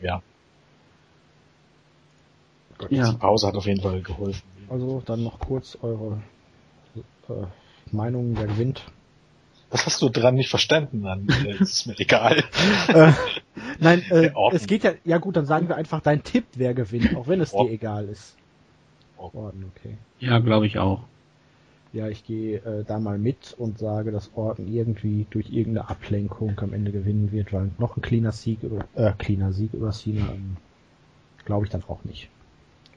Ja. Gott, ja. Die Pause hat auf jeden Fall geholfen.
Also dann noch kurz eure äh, Meinung, wer gewinnt.
Was hast du dran nicht verstanden? Dann [LAUGHS] äh, ist mir egal.
äh, nein, äh, es geht ja, ja gut, dann sagen wir einfach dein Tipp, wer gewinnt, auch wenn es dir egal ist.
Orden, okay. Ja, glaube ich auch
ja, ich gehe äh, da mal mit und sage, dass Orton irgendwie durch irgendeine Ablenkung am Ende gewinnen wird, weil noch ein cleaner Sieg über, äh, cleaner Sieg über Cena, ähm, glaube ich dann auch nicht.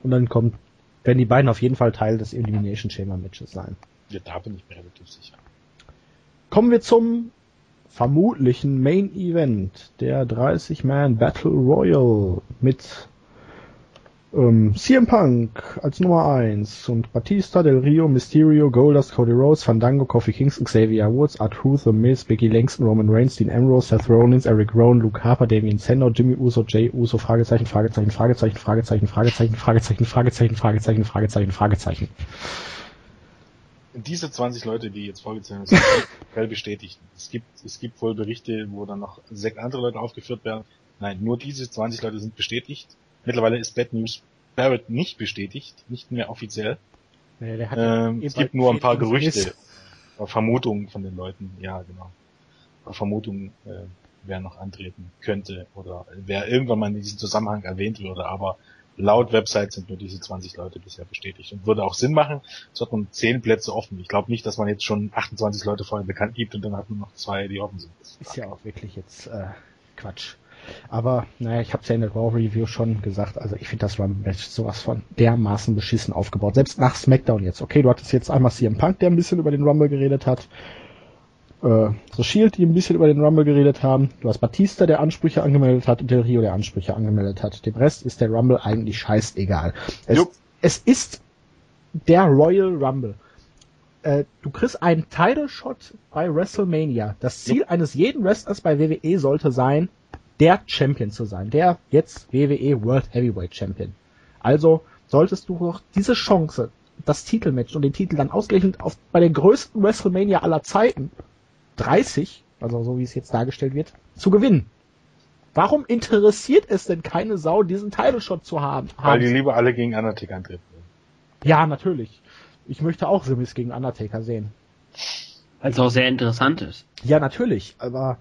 Und dann kommt, werden die beiden auf jeden Fall Teil des Elimination Chamber Matches sein.
Ja, da bin ich mir relativ sicher.
Kommen wir zum vermutlichen Main Event, der 30-Man Battle Royal mit ähm, CM Punk als Nummer 1 und Batista, Del Rio, Mysterio, Goldust, Cody Rhodes, Fandango, Kofi Kingston, Xavier Woods, R-Truth, The Miz, Biggie Langston, Roman Reigns, Dean Ambrose, Seth Rollins, Eric Rowan, Luke Harper, Damien Sandow, Jimmy Uso, Jay Uso, Fragezeichen, Fragezeichen, Fragezeichen, Fragezeichen, Fragezeichen, Fragezeichen, Fragezeichen, Fragezeichen, Fragezeichen, Fragezeichen.
Diese 20 Leute, die jetzt vorgezählt sind, [LAUGHS] sind bestätigt. Es gibt, es gibt wohl Berichte, wo dann noch sechs andere Leute aufgeführt werden. Nein, nur diese 20 Leute sind bestätigt. Mittlerweile ist Bad News Barrett nicht bestätigt, nicht mehr offiziell. Nee, ähm, es gibt nur ein paar Gerüchte, Vermutungen von den Leuten, ja genau. Vermutungen, äh, wer noch antreten könnte oder wer irgendwann mal in diesem Zusammenhang erwähnt würde, aber laut Website sind nur diese 20 Leute bisher bestätigt und würde auch Sinn machen. Es hat nun 10 Plätze offen. Ich glaube nicht, dass man jetzt schon 28 Leute vorher bekannt gibt und dann hat man noch zwei, die offen sind.
Ist ja auch wirklich jetzt äh, Quatsch. Aber naja, ich habe es ja in der Raw Review schon gesagt, also ich finde das Rumble Match sowas von dermaßen beschissen aufgebaut. Selbst nach SmackDown jetzt. Okay, du hattest jetzt einmal CM Punk, der ein bisschen über den Rumble geredet hat. Äh, so Shield, die ein bisschen über den Rumble geredet haben. Du hast Batista, der Ansprüche angemeldet hat und Del Rio, der Ansprüche angemeldet hat. Dem Rest ist der Rumble eigentlich scheißegal. Es, es ist der Royal Rumble äh, du kriegst einen Title Shot bei WrestleMania. Das Ziel Jupp. eines jeden Wrestlers bei WWE sollte sein, der Champion zu sein, der jetzt WWE World Heavyweight Champion. Also solltest du doch diese Chance, das Titelmatch und den Titel dann ausgerechnet auf, bei der größten WrestleMania aller Zeiten, 30, also so wie es jetzt dargestellt wird, zu gewinnen. Warum interessiert es denn keine Sau, diesen Title Shot zu haben?
Weil die lieber alle gegen Undertaker antreten.
Ja, natürlich. Ich möchte auch Simis gegen Undertaker sehen.
Weil es auch sehr interessant ist.
Ja, natürlich, aber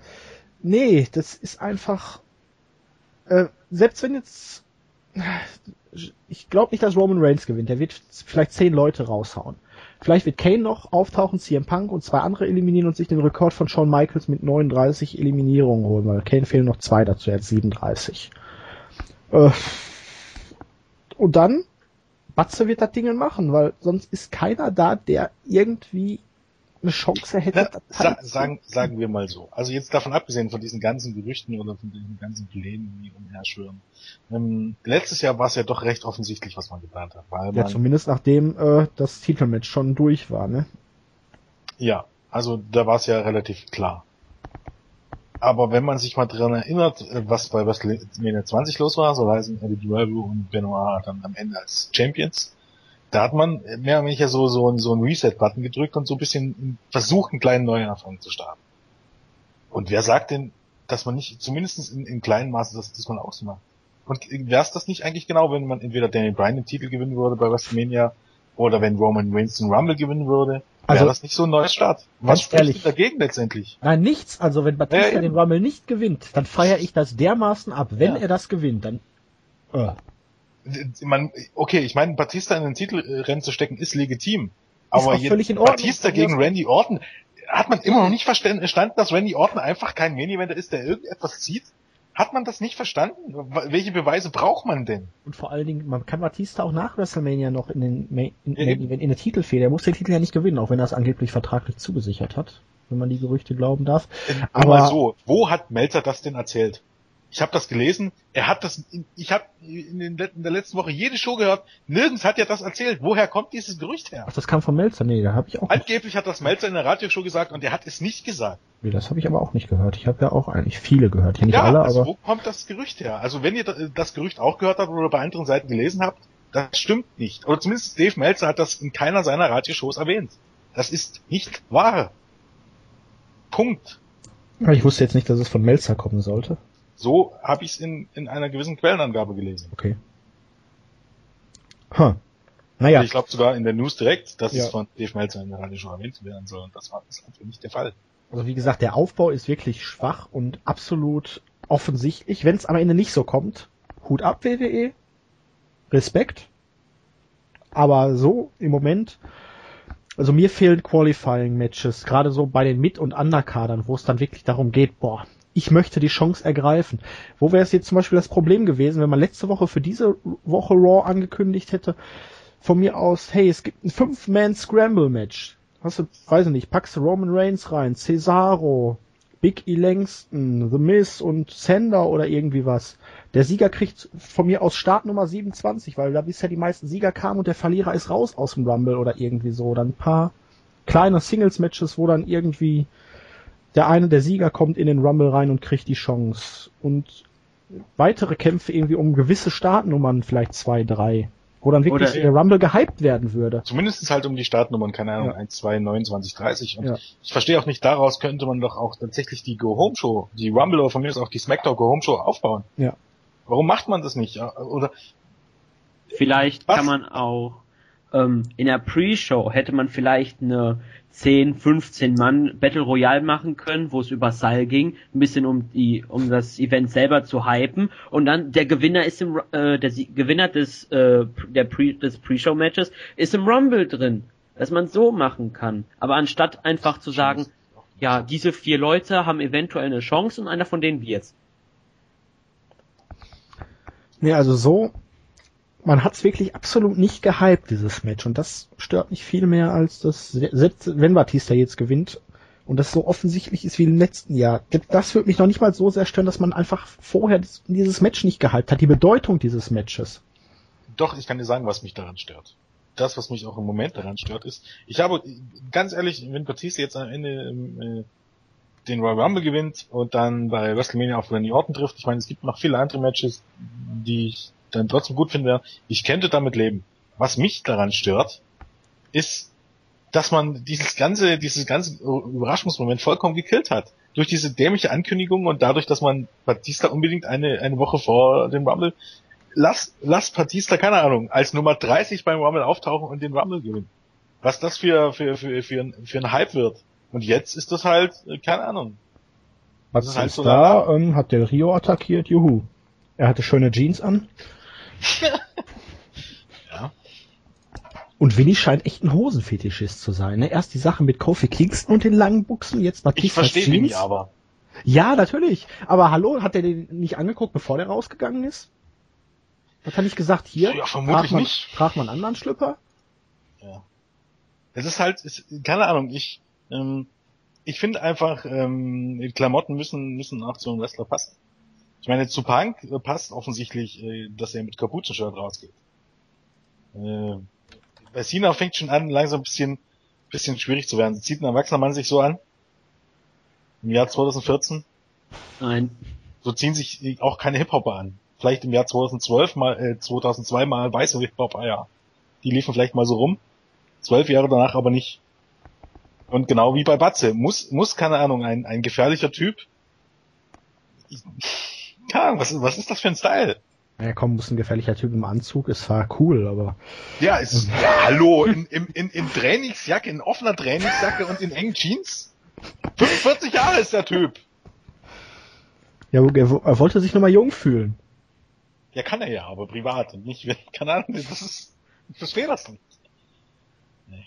nee, das ist einfach, äh, selbst wenn jetzt, ich glaube nicht, dass Roman Reigns gewinnt. Der wird vielleicht zehn Leute raushauen. Vielleicht wird Kane noch auftauchen, CM Punk und zwei andere eliminieren und sich den Rekord von Shawn Michaels mit 39 Eliminierungen holen, weil Kane fehlen noch zwei dazu, er hat 37. Äh, und dann, Batze wird das Ding machen, weil sonst ist keiner da, der irgendwie eine Chance hätte.
Na, sa sagen, sagen wir mal so. Also jetzt davon abgesehen von diesen ganzen Gerüchten oder von diesen ganzen Plänen, die umherschwören. Ähm, letztes Jahr war es ja doch recht offensichtlich, was man geplant hat.
Weil ja, zumindest nachdem äh, das Titelmatch schon durch war, ne?
Ja, also da war es ja relativ klar. Aber wenn man sich mal dran erinnert, äh, was bei WrestleMania 20 los war, so heißen Eddie Guerrero und Benoit dann am Ende als Champions, da hat man mehr oder weniger so, so, so einen Reset-Button gedrückt und so ein bisschen versucht, einen kleinen Neuanfang zu starten. Und wer sagt denn, dass man nicht, zumindest in, in kleinen Maße, dass das man auch so macht? Und wäre es das nicht eigentlich genau, wenn man entweder Daniel Bryan den Titel gewinnen würde bei WrestleMania oder wenn Roman Reigns den Rumble gewinnen würde? Also, wäre das nicht so ein neues Start?
Was spricht ehrlich,
dagegen letztendlich?
Nein, nichts. Also wenn Batista ja, den Rumble nicht gewinnt, dann feiere ich das dermaßen ab. Wenn ja. er das gewinnt, dann...
Uh man, okay, ich meine, Batista in den Titelrennen zu stecken ist legitim. Aber ist jetzt Batista gegen Randy Orton, hat man immer noch nicht verstanden, dass Randy Orton einfach kein Main-Eventer ist, der irgendetwas zieht? Hat man das nicht verstanden? Welche Beweise braucht man denn?
Und vor allen Dingen, man kann Batista auch nach WrestleMania noch in den Main, in, in, in, in der Titelfehde. Er muss den Titel ja nicht gewinnen, auch wenn er es angeblich vertraglich zugesichert hat, wenn man die Gerüchte glauben darf.
Aber mal so, wo hat Melzer das denn erzählt? Ich habe das gelesen. Er hat das. Ich habe in, in, der letzten Woche jede Show gehört. Nirgends hat er das erzählt. Woher kommt dieses Gerücht her?
Ach, das kam von Melzer. Nee, da habe ich auch.
Angeblich hat das Melzer in der Radioshow gesagt und er hat es nicht gesagt.
Nee, das habe ich aber auch nicht gehört. Ich habe ja auch eigentlich viele gehört. Hier nicht
ja,
alle,
also
aber.
Wo kommt das Gerücht her? Also wenn ihr das Gerücht auch gehört habt oder bei anderen Seiten gelesen habt, das stimmt nicht. Oder zumindest Dave Melzer hat das in keiner seiner Radioshows erwähnt. Das ist nicht wahr. Punkt.
Ich wusste jetzt nicht, dass es von Melzer kommen sollte.
So habe ich es in, in einer gewissen Quellenangabe gelesen.
Okay. Huh. Naja.
Also ich glaube sogar in der News direkt, dass ja. es von Dave Meltzer in der Radio schon erwähnt werden soll. Und das war ist einfach nicht der Fall.
Also wie gesagt, der Aufbau ist wirklich schwach und absolut offensichtlich. Wenn es am Ende nicht so kommt, Hut ab WWE, Respekt. Aber so im Moment, also mir fehlen Qualifying-Matches, gerade so bei den Mit- und Underkadern, wo es dann wirklich darum geht, boah, ich möchte die Chance ergreifen. Wo wäre es jetzt zum Beispiel das Problem gewesen, wenn man letzte Woche für diese Woche Raw angekündigt hätte, von mir aus, hey, es gibt ein Fünf-Man-Scramble-Match. Hast du, weiß ich nicht, packst du Roman Reigns rein, Cesaro, Big E Langston, The Miz und Sander oder irgendwie was. Der Sieger kriegt von mir aus Startnummer 27, weil da bisher die meisten Sieger kamen und der Verlierer ist raus aus dem Rumble oder irgendwie so. Dann ein paar kleine Singles-Matches, wo dann irgendwie der eine, der Sieger kommt in den Rumble rein und kriegt die Chance. Und weitere Kämpfe irgendwie um gewisse Startnummern, vielleicht zwei, drei. Wo dann wirklich Oder, der Rumble gehypt werden würde.
Zumindest halt um die Startnummern, keine Ahnung, ja. 1, 2, 29, 30. Und ja. ich verstehe auch nicht, daraus könnte man doch auch tatsächlich die Go-Home-Show, die Rumble oder von mir ist auch die SmackDown Go-Home-Show aufbauen.
Ja.
Warum macht man das nicht? Oder
Vielleicht Was? kann man auch ähm, in der Pre-Show hätte man vielleicht eine 10, 15 Mann Battle Royale machen können, wo es über Seil ging, ein bisschen um die, um das Event selber zu hypen und dann der Gewinner ist im, äh, der Gewinner des, äh, der Pre, des Pre-Show Matches ist im Rumble drin, dass man so machen kann. Aber anstatt einfach zu sagen, ja, diese vier Leute haben eventuell eine Chance und einer von denen wird's.
Nee, also so man hat es wirklich absolut nicht gehypt, dieses Match. Und das stört mich viel mehr als das, selbst wenn Batista jetzt gewinnt und das so offensichtlich ist wie im letzten Jahr. Das würde mich noch nicht mal so sehr stören, dass man einfach vorher dieses Match nicht gehypt hat, die Bedeutung dieses Matches.
Doch, ich kann dir sagen, was mich daran stört. Das, was mich auch im Moment daran stört, ist, ich habe, ganz ehrlich, wenn Batista jetzt am Ende äh, den Royal Rumble gewinnt und dann bei WrestleMania auf Randy Orton trifft, ich meine, es gibt noch viele andere Matches, die ich dann trotzdem gut finde, ich könnte damit leben. Was mich daran stört, ist, dass man dieses ganze, dieses ganze Überraschungsmoment vollkommen gekillt hat. Durch diese dämliche Ankündigung und dadurch, dass man Batista unbedingt eine, eine Woche vor dem Rumble, lass, lass Batista, keine Ahnung, als Nummer 30 beim Rumble auftauchen und den Rumble gewinnen. Was das für, für, für, für, ein, für ein Hype wird. Und jetzt ist das halt, äh, keine Ahnung.
Was ist halt so da, ähm, hat der Rio attackiert, juhu. Er hatte schöne Jeans an. [LAUGHS]
ja.
Und Winnie scheint echt ein Hosenfetischist zu sein. Ne? Erst die Sache mit Kofi Kingston und den langen Buchsen, jetzt
Batista Ich verstehe Winnie aber.
Ja, natürlich. Aber hallo, hat er den nicht angeguckt, bevor der rausgegangen ist? Hat er nicht gesagt, hier,
ja, vermutlich
man,
nicht.
trag man einen anderen Schlüpper?
Ja. Es ist halt, ist, keine Ahnung, ich, ähm, ich finde einfach, ähm, Klamotten müssen, müssen auch zu einem Wrestler passen. Ich meine, zu Punk passt offensichtlich, äh, dass er mit Kapuzenshirt rausgeht. Äh, bei Cena fängt schon an, langsam ein bisschen, bisschen schwierig zu werden. Zieht ein erwachsener Mann sich so an? Im Jahr 2014?
Nein.
So ziehen sich auch keine Hip-Hopper an. Vielleicht im Jahr 2012 mal, äh, 2002 mal weiße Hip-Hopper, ja. Die liefen vielleicht mal so rum. Zwölf Jahre danach aber nicht. Und genau wie bei Batze. Muss, muss, keine Ahnung, ein, ein gefährlicher Typ. Ich, ja, was, was ist das für ein Style?
Ja, komm, muss ein gefährlicher Typ im Anzug, es war cool, aber.
Ja, ist, ja, hallo, in, in, in, in Trainingsjacke, in offener Trainingsjacke und in engen Jeans? 45 Jahre ist der Typ.
Ja, er, er wollte sich nochmal jung fühlen.
Ja, kann er ja, aber privat und nicht, [LAUGHS] keine Ahnung, das ist, ich verstehe das nicht. Nee.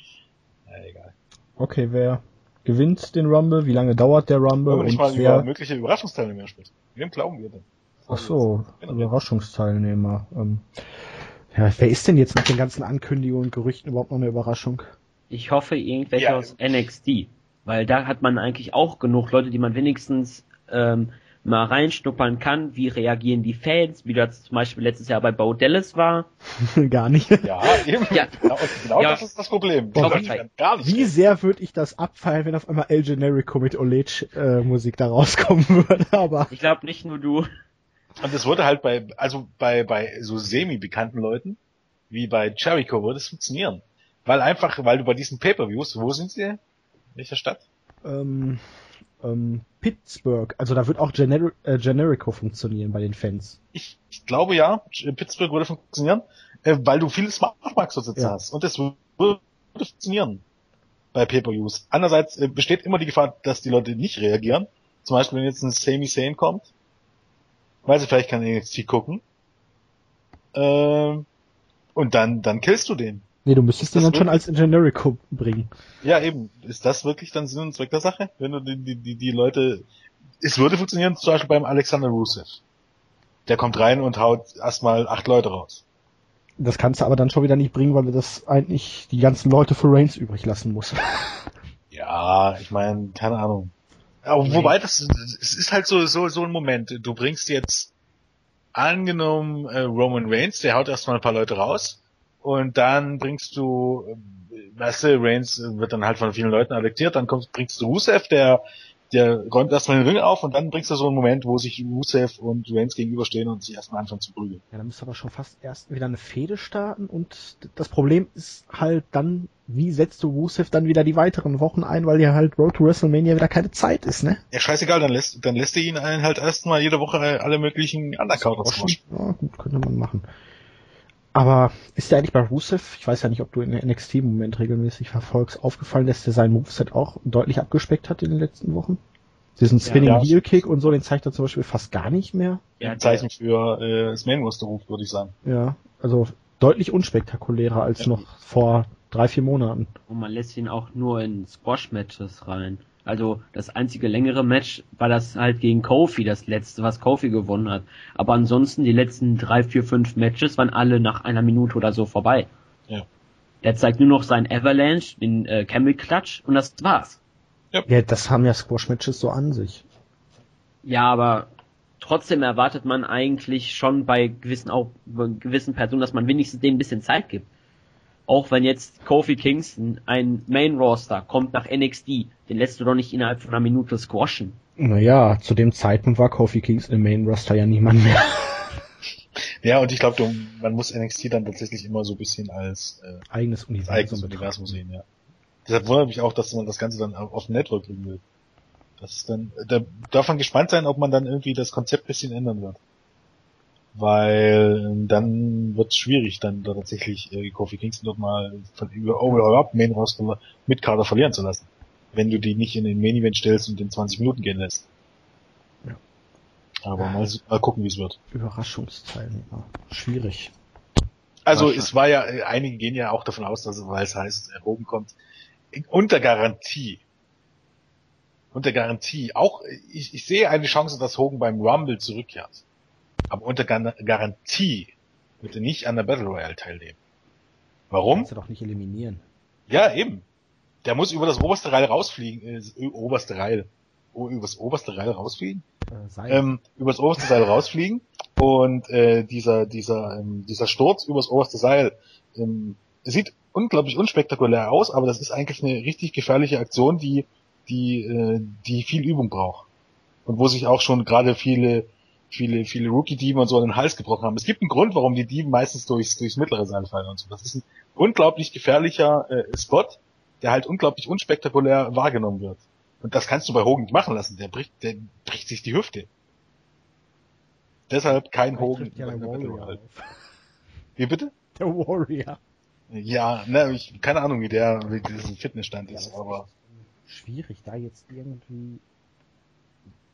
Ja, egal.
Okay, wer gewinnt den Rumble? Wie lange dauert der Rumble?
Wir nicht mal wer... über mögliche Überraschungsteilnehmer sprechen? Wem glauben wir denn?
Ach so, Überraschungsteilnehmer. Ähm, ja, wer ist denn jetzt nach den ganzen Ankündigungen und Gerüchten überhaupt noch eine Überraschung?
Ich hoffe irgendwelche ja. aus NXT, weil da hat man eigentlich auch genug Leute, die man wenigstens ähm, mal reinschnuppern kann, wie reagieren die Fans, wie das zum Beispiel letztes Jahr bei Bo Dallas war. [LAUGHS]
Gar nicht.
Ja, [LAUGHS] eben.
Ja.
Genau, genau
Ja.
das ist das Problem.
Boah,
Leute gar nicht.
Wie sehr würde ich das abfeiern, wenn auf einmal El Generico mit Olej äh, Musik da rauskommen würde, aber
Ich glaube nicht nur du.
Und es würde halt bei, also bei, bei so semi-bekannten Leuten, wie bei Jericho, würde es funktionieren. Weil einfach, weil du bei diesen Pay-Per-Views, wo sind sie? In welcher Stadt?
ähm, ähm, Pittsburgh, also da wird auch Gener äh, Generico funktionieren bei den Fans.
Ich, ich glaube ja, Pittsburgh würde funktionieren, äh, weil du viele Smartmarks-Sitze
Ja.
hast. Und das würde funktionieren bei Pay-Per-Views. Andererseits äh, besteht immer die Gefahr, dass die Leute nicht reagieren. Zum Beispiel, wenn jetzt ein Sami Zayn kommt, weil sie vielleicht kein NXT gucken. Ähm, und dann, dann killst du den.
Nee, du müsstest den
das
dann schon als Generico bringen.
Ja, eben. Ist das wirklich dann Sinn und Zweck der Sache? Wenn du die, die, die, die Leute, es würde funktionieren, zum Beispiel beim Alexander Rusev. Der kommt rein und haut erstmal acht Leute raus.
Das kannst du aber dann schon wieder nicht bringen, weil du das eigentlich die ganzen Leute für Reigns übrig lassen musst. [LAUGHS]
Ja, ich meine, keine Ahnung. Aber wobei das, es ist halt so, so, so ein Moment. Du bringst jetzt angenommen äh, Roman Reigns, der haut erstmal ein paar Leute raus und dann bringst du, äh, weißt du, Reigns wird dann halt von vielen Leuten adaptiert, dann kommst, bringst du Rusev, der, der räumt erstmal den Ring auf und dann bringst du so einen Moment, wo sich Rusev und Reigns gegenüberstehen und sich erstmal anfangen zu prügeln.
Ja, dann müsst du aber schon fast erst wieder eine Fehde starten und das Problem ist halt dann, wie setzt du Rusev dann wieder die weiteren Wochen ein, weil ja halt Road to WrestleMania wieder keine Zeit ist, ne?
Ja, scheißegal, dann lässt, dann lässt er ihn halt erstmal jede Woche alle möglichen Undercounter squashen.
Ja, gut, könnte man machen. Aber ist dir eigentlich bei Rusev, ich weiß ja nicht, ob du in der NXT im Moment regelmäßig verfolgst, aufgefallen, dass der sein Moveset auch deutlich abgespeckt hat in den letzten Wochen? Diesen Spinning
ja.
Heel Kick und so, den zeigt er zum Beispiel fast gar nicht mehr.
Ja,
Ein Zeichen für äh, das Main-Roster-Ruf, würde ich sagen.
Ja, also deutlich unspektakulärer als
Ja.
noch vor drei, vier Monaten.
Und man lässt ihn auch nur in Squash-Matches rein. Also das einzige längere Match war das halt gegen Kofi, das letzte, was Kofi gewonnen hat. Aber ansonsten die letzten drei, vier, fünf Matches waren alle nach einer Minute oder so vorbei.
Ja.
Der zeigt nur noch seinen Avalanche, den äh, Camel Clutch und das war's.
Ja, das haben ja Squash-Matches so an sich.
Ja, aber trotzdem erwartet man eigentlich schon bei gewissen auch bei gewissen Personen, dass man wenigstens denen ein bisschen Zeit gibt. Auch wenn jetzt Kofi Kingston, ein Main Roster, kommt nach NXT, den lässt du doch nicht innerhalb von einer Minute squashen.
Naja, zu dem Zeitpunkt war Kofi Kingston im Main Roster ja niemand mehr. [LAUGHS]
Ja, und ich glaube, man muss NXT dann tatsächlich immer so ein bisschen als äh,
Eigenes Universum.
eigenes. Universum sehen, ja. Deshalb wundert mich auch, dass man das Ganze dann auf auf dem Network bringen will. Das ist dann, da darf man gespannt sein, ob man dann irgendwie das Konzept ein bisschen ändern wird. Weil dann wird es schwierig, dann da tatsächlich äh, Kofi Kingston dort mal von über oh, überhaupt Main Roster mit Kader verlieren zu lassen. Wenn du die nicht in den Main Event stellst und in 20 Minuten gehen lässt.
Ja.
Aber mal, mal gucken, wie es wird.
Überraschungsteilnehmer. Schwierig.
Also es war ja, äh, einige gehen ja auch davon aus, dass weil es heißt, äh, Hogan kommt unter Garantie. Unter Garantie. Auch äh, ich, ich sehe eine Chance, dass Hogan beim Rumble zurückkehrt. Aber unter Gar Garantie wird er nicht an der Battle Royale teilnehmen. Warum?
Kannst du doch nicht eliminieren.
Ja, eben. Der muss über das oberste Reil rausfliegen. Äh, das oberste Reil. Oh, über das oberste Reil rausfliegen?
Äh,
ähm, übers oberste Seil rausfliegen und äh, dieser dieser ähm, dieser Sturz übers oberste Seil ähm, sieht unglaublich unspektakulär aus, aber das ist eigentlich eine richtig gefährliche Aktion, die die äh, die viel Übung braucht und wo sich auch schon gerade viele viele viele Rookie Dieben und so an den Hals gebrochen haben. Es gibt einen Grund, warum die Dieben meistens durchs durchs mittlere Seil fallen und so. Das ist ein unglaublich gefährlicher äh, Spot, der halt unglaublich unspektakulär wahrgenommen wird. Und das kannst du bei Hogan nicht machen lassen. Der bricht, der bricht sich die Hüfte. Deshalb kein
Vielleicht
Hogan.
ja der Warrior. [LAUGHS]
Wie bitte?
Der Warrior.
Ja, ne, ich, keine Ahnung, wie der, wie diesen Fitnessstand ist,
das
aber
schwierig, da jetzt irgendwie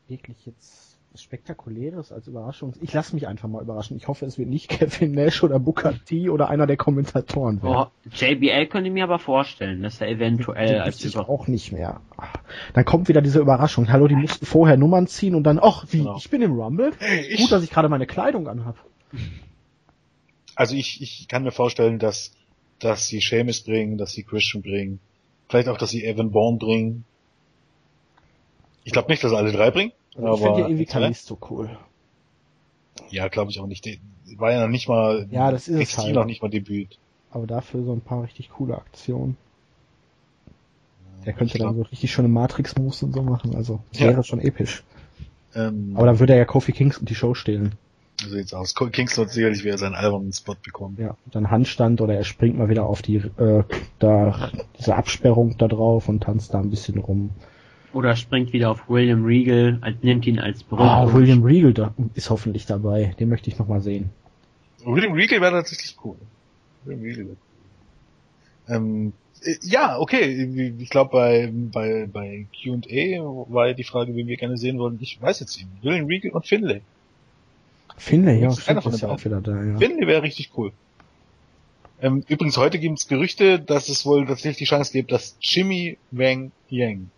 wirklich jetzt Spektakuläres als Überraschung. Ich lasse mich einfach mal überraschen. Ich hoffe, es wird nicht [LAUGHS] Kevin Nash oder Booker T oder einer der Kommentatoren werden.
Oh, JBL könnte ich mir aber vorstellen, dass er eventuell
Den
als
ich
Über
auch nicht mehr. Ach, Dann kommt wieder diese Überraschung. Hallo, die mussten vorher Nummern ziehen und dann, ach, wie,
Genau.
ich bin im Rumble?
Hey, ich-
Gut, dass ich gerade meine Kleidung anhab.
also ich, ich kann mir vorstellen, dass, dass sie Seamus bringen, dass sie Christian bringen, vielleicht auch, dass sie Evan Bourne bringen. Ich glaube nicht, dass sie alle drei bringen,
Also ich finde ja irgendwie Kalisto cool.
Ja, glaube ich auch nicht. War ja noch nicht mal,
ja, das ist
es halt. noch nicht mal Debüt.
Aber dafür so ein paar richtig coole Aktionen. Der könnte dann so richtig schöne Matrix-Moves und so machen, also das ja. wäre schon episch. Ähm, Aber dann würde er ja Kofi Kingston die Show stehlen.
So sieht's aus. Kingston wird sicherlich wieder seinen albernen Spot bekommen.
Ja, dann Handstand oder er springt mal wieder auf die, äh, da, diese Absperrung da drauf und tanzt da ein bisschen rum.
Oder springt wieder auf William Regal, nimmt ihn als
Berühmung. Ah, William Regal da, ist hoffentlich dabei. Den möchte ich nochmal sehen.
William Regal wäre tatsächlich cool. William Regal wäre cool. Ähm, äh, ja, okay. Ich glaube bei bei bei Q&A war ja die Frage, wen wir gerne sehen wollen. Ich weiß jetzt nicht. William Regal und Finlay.
Finlay, ja, stimmt, ist ja auch wieder da. Ja.
Finlay wäre richtig cool. Ähm, übrigens, heute gibt es Gerüchte, dass es wohl tatsächlich die Chance gibt, dass Jimmy Wang Yang.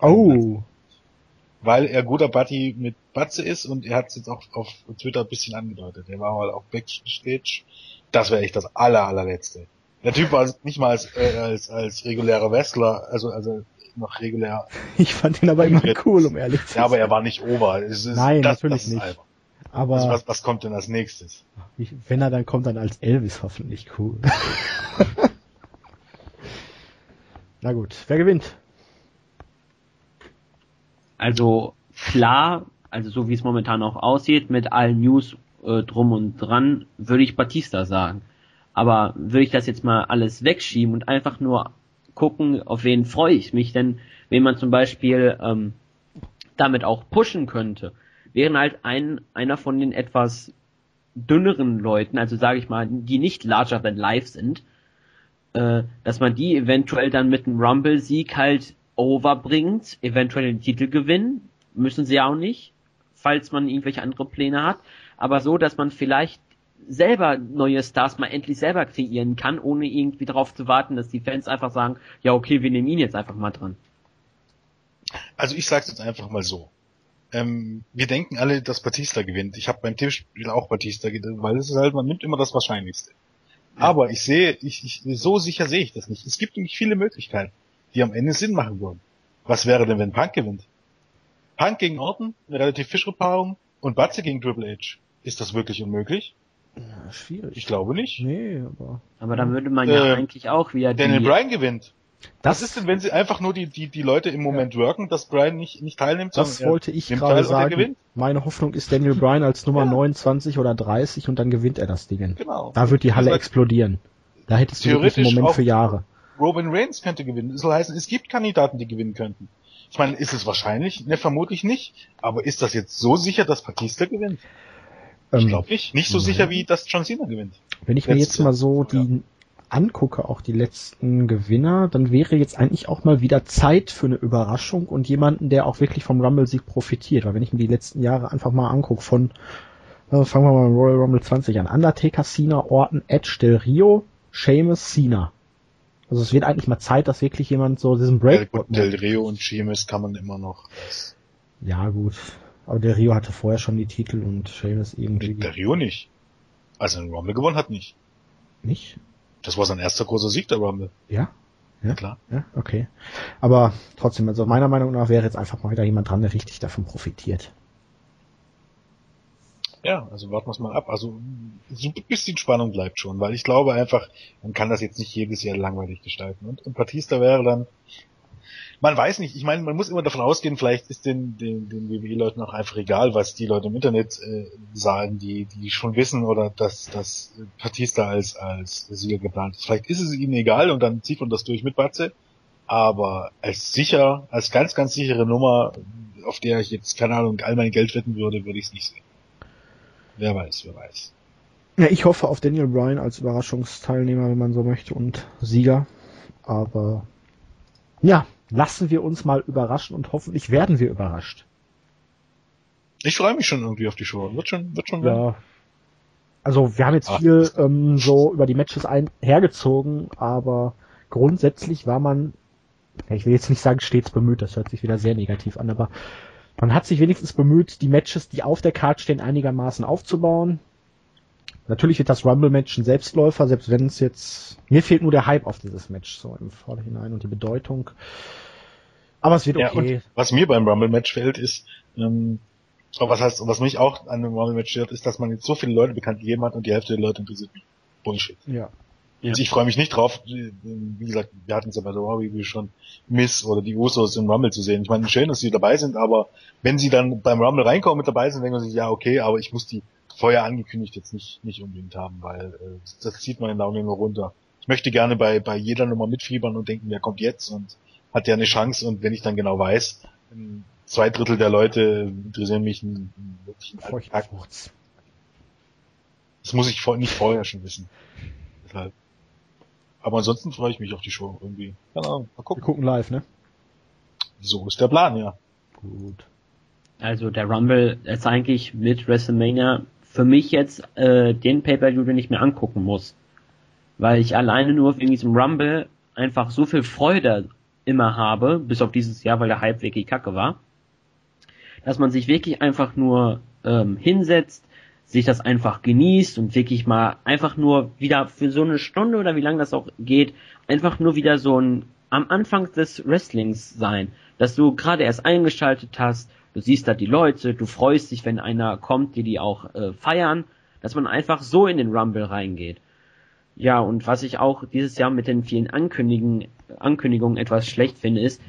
Oh.
Weil er guter Buddy mit Batze ist und er hat es jetzt auch auf Twitter ein bisschen angedeutet. Er war mal auf Backstage. Das wäre echt das aller, allerletzte. Der Typ war nicht mal als, äh, als, als regulärer Wrestler, also, also noch regulär. [LAUGHS]
Ich fand ihn aber immer cool, um ehrlich zu
sein. Ja, aber er war nicht Ober. Ist,
Nein, das, natürlich das nicht. Albern. Aber
also was, was kommt denn als nächstes?
Wenn er dann kommt, dann als Elvis hoffentlich cool. [LAUGHS] [LAUGHS] Na gut, wer gewinnt?
Also klar, also so wie es momentan auch aussieht, mit allen News äh, drum und dran, würde ich Batista sagen. Aber würde ich das jetzt mal alles wegschieben und einfach nur gucken, auf wen freue ich mich denn, wenn man zum Beispiel ähm, damit auch pushen könnte, wären halt ein, einer von den etwas dünneren Leuten, also sage ich mal, die nicht larger than life sind, äh, dass man die eventuell dann mit einem Rumble-Sieg halt overbringt, eventuell den Titel gewinnen, müssen sie auch nicht, falls man irgendwelche andere Pläne hat, aber so, dass man vielleicht selber neue Stars mal endlich selber kreieren kann, ohne irgendwie darauf zu warten, dass die Fans einfach sagen, ja okay, wir nehmen ihn jetzt einfach mal dran.
Also ich sag's jetzt einfach mal so. Ähm, wir denken alle, dass Batista gewinnt. Ich habe beim Tippspiel auch Batista gedacht, weil es ist halt, man nimmt immer das Wahrscheinlichste. Ja. Aber ich sehe, ich, ich, so sicher sehe ich das nicht. Es gibt nämlich viele Möglichkeiten, die am Ende Sinn machen würden. Was wäre denn, wenn Punk gewinnt? Punk gegen Orton, eine relativ fische Paarung und Batze gegen Triple H. Ist das wirklich unmöglich?
Ja, schwierig.
Ich glaube nicht.
Nee, aber.
Aber dann würde man ja äh, eigentlich auch wieder
Daniel Bryan gewinnt. Das Was ist denn, wenn sie einfach nur die, die, die Leute im Moment ja. worken, dass Bryan nicht, nicht teilnimmt?
Das wollte ich gerade sagen. Meine Hoffnung ist Daniel Bryan als Nummer [LAUGHS] ja. 29 oder 30 und dann gewinnt er das Ding. Genau. Da wird die Halle explodieren. Da hättest du wirklich einen Moment für Jahre.
Roman Reigns könnte gewinnen. Das soll heißen, es gibt Kandidaten, die gewinnen könnten. Ich meine, ist es wahrscheinlich? Ne, vermutlich nicht. Aber ist das jetzt so sicher, dass Batista gewinnt? Ich ähm, glaube nicht. Nicht so sicher, wie dass John Cena gewinnt.
Wenn ich mir jetzt mal so die angucke, auch die letzten Gewinner, dann wäre jetzt eigentlich auch mal wieder Zeit für eine Überraschung und jemanden, der auch wirklich vom Rumble-Sieg profitiert. Weil wenn ich mir die letzten Jahre einfach mal angucke, von, äh, fangen wir mal mit Royal Rumble 20 an, Undertaker, Cena, Orton, Edge, Del Rio, Sheamus, Cena. Also es wird eigentlich mal Zeit, dass wirklich jemand so diesen Break.
Ja, Del Rio und Sheamus kann man immer noch.
Ja, gut. Aber der Rio hatte vorher schon die Titel und Sheamus irgendwie.
Der Rio nicht. Also den Rumble gewonnen hat nicht.
Nicht?
Das war sein erster großer Sieg, der Rumble.
Ja? Ja, klar. Ja, okay. Aber trotzdem, also meiner Meinung nach wäre jetzt einfach mal wieder jemand dran, der richtig davon profitiert.
Ja, also warten wir es mal ab. Also so ein bisschen Spannung bleibt schon, weil ich glaube einfach, man kann das jetzt nicht jedes Jahr langweilig gestalten. Und, und Batista wäre dann man weiß nicht, ich meine, man muss immer davon ausgehen, vielleicht ist den, den, den WWE-Leuten auch einfach egal, was die Leute im Internet äh, sagen, die, die schon wissen oder dass, dass Batista als, als Sieger geplant ist. Vielleicht ist es ihnen egal und dann zieht man das durch mit Batze. Aber als sicher, als ganz, ganz sichere Nummer, auf der ich jetzt, keine Ahnung, all mein Geld wetten würde, würde ich es nicht sehen. Wer weiß, wer weiß.
Ja, ich hoffe auf Daniel Bryan als Überraschungsteilnehmer, wenn man so möchte, und Sieger. Aber ja, lassen wir uns mal überraschen und hoffentlich werden wir überrascht.
Ich freue mich schon irgendwie auf die Show. Wird schon, wird schon.
Ja. Also wir haben jetzt Ach. viel ähm, so über die Matches ein hergezogen, aber grundsätzlich war man, ich will jetzt nicht sagen stets bemüht, das hört sich wieder sehr negativ an, aber man hat sich wenigstens bemüht, die Matches, die auf der Karte stehen, einigermaßen aufzubauen. Natürlich wird das Rumble-Match ein Selbstläufer, selbst wenn es jetzt, mir fehlt nur der Hype auf dieses Match so im Vorhinein und die Bedeutung. Aber es wird okay.
Ja, was mir beim Rumble-Match fällt, ist, ähm, was heißt, was mich auch an dem Rumble-Match stört, ist, dass man jetzt so viele Leute bekannt gegeben hat und die Hälfte der Leute interessiert mich. Bullshit.
Ja.
Ja. Also ich freue mich nicht drauf, wie gesagt, wir hatten es ja bei der Review schon, Miss oder die Usos im Rumble zu sehen. Ich meine, schön, dass sie dabei sind, aber wenn sie dann beim Rumble reinkommen mit dabei sind, denken sich, ja, okay, aber ich muss die vorher angekündigt jetzt nicht, nicht unbedingt haben, weil äh, das zieht man Augen nur runter. Ich möchte gerne bei, bei jeder Nummer mitfiebern und denken, wer kommt jetzt und hat ja eine Chance und wenn ich dann genau weiß, zwei Drittel der Leute interessieren mich einen, einen wirklichen
Furchtfurz.
Das muss ich nicht vorher schon wissen. Deshalb. Aber ansonsten freue ich mich auf die Show irgendwie.
Keine Ahnung, mal gucken. Wir gucken live, ne?
So ist der Plan, ja.
Gut. Also der Rumble ist eigentlich mit WrestleMania für mich jetzt äh, den Pay-Per-View, den ich mir angucken muss. Weil ich alleine nur wegen diesem Rumble einfach so viel Freude immer habe, bis auf dieses Jahr, weil der Hype wirklich kacke war, dass man sich wirklich einfach nur ähm, hinsetzt, sich das einfach genießt und wirklich mal einfach nur wieder für so eine Stunde oder wie lange das auch geht, einfach nur wieder so ein am Anfang des Wrestlings sein, dass du gerade erst eingeschaltet hast, du siehst da die Leute, du freust dich, wenn einer kommt, die die auch äh, feiern, dass man einfach so in den Rumble reingeht. Ja, und was ich auch dieses Jahr mit den vielen Ankündigungen, Ankündigungen etwas schlecht finde, ist,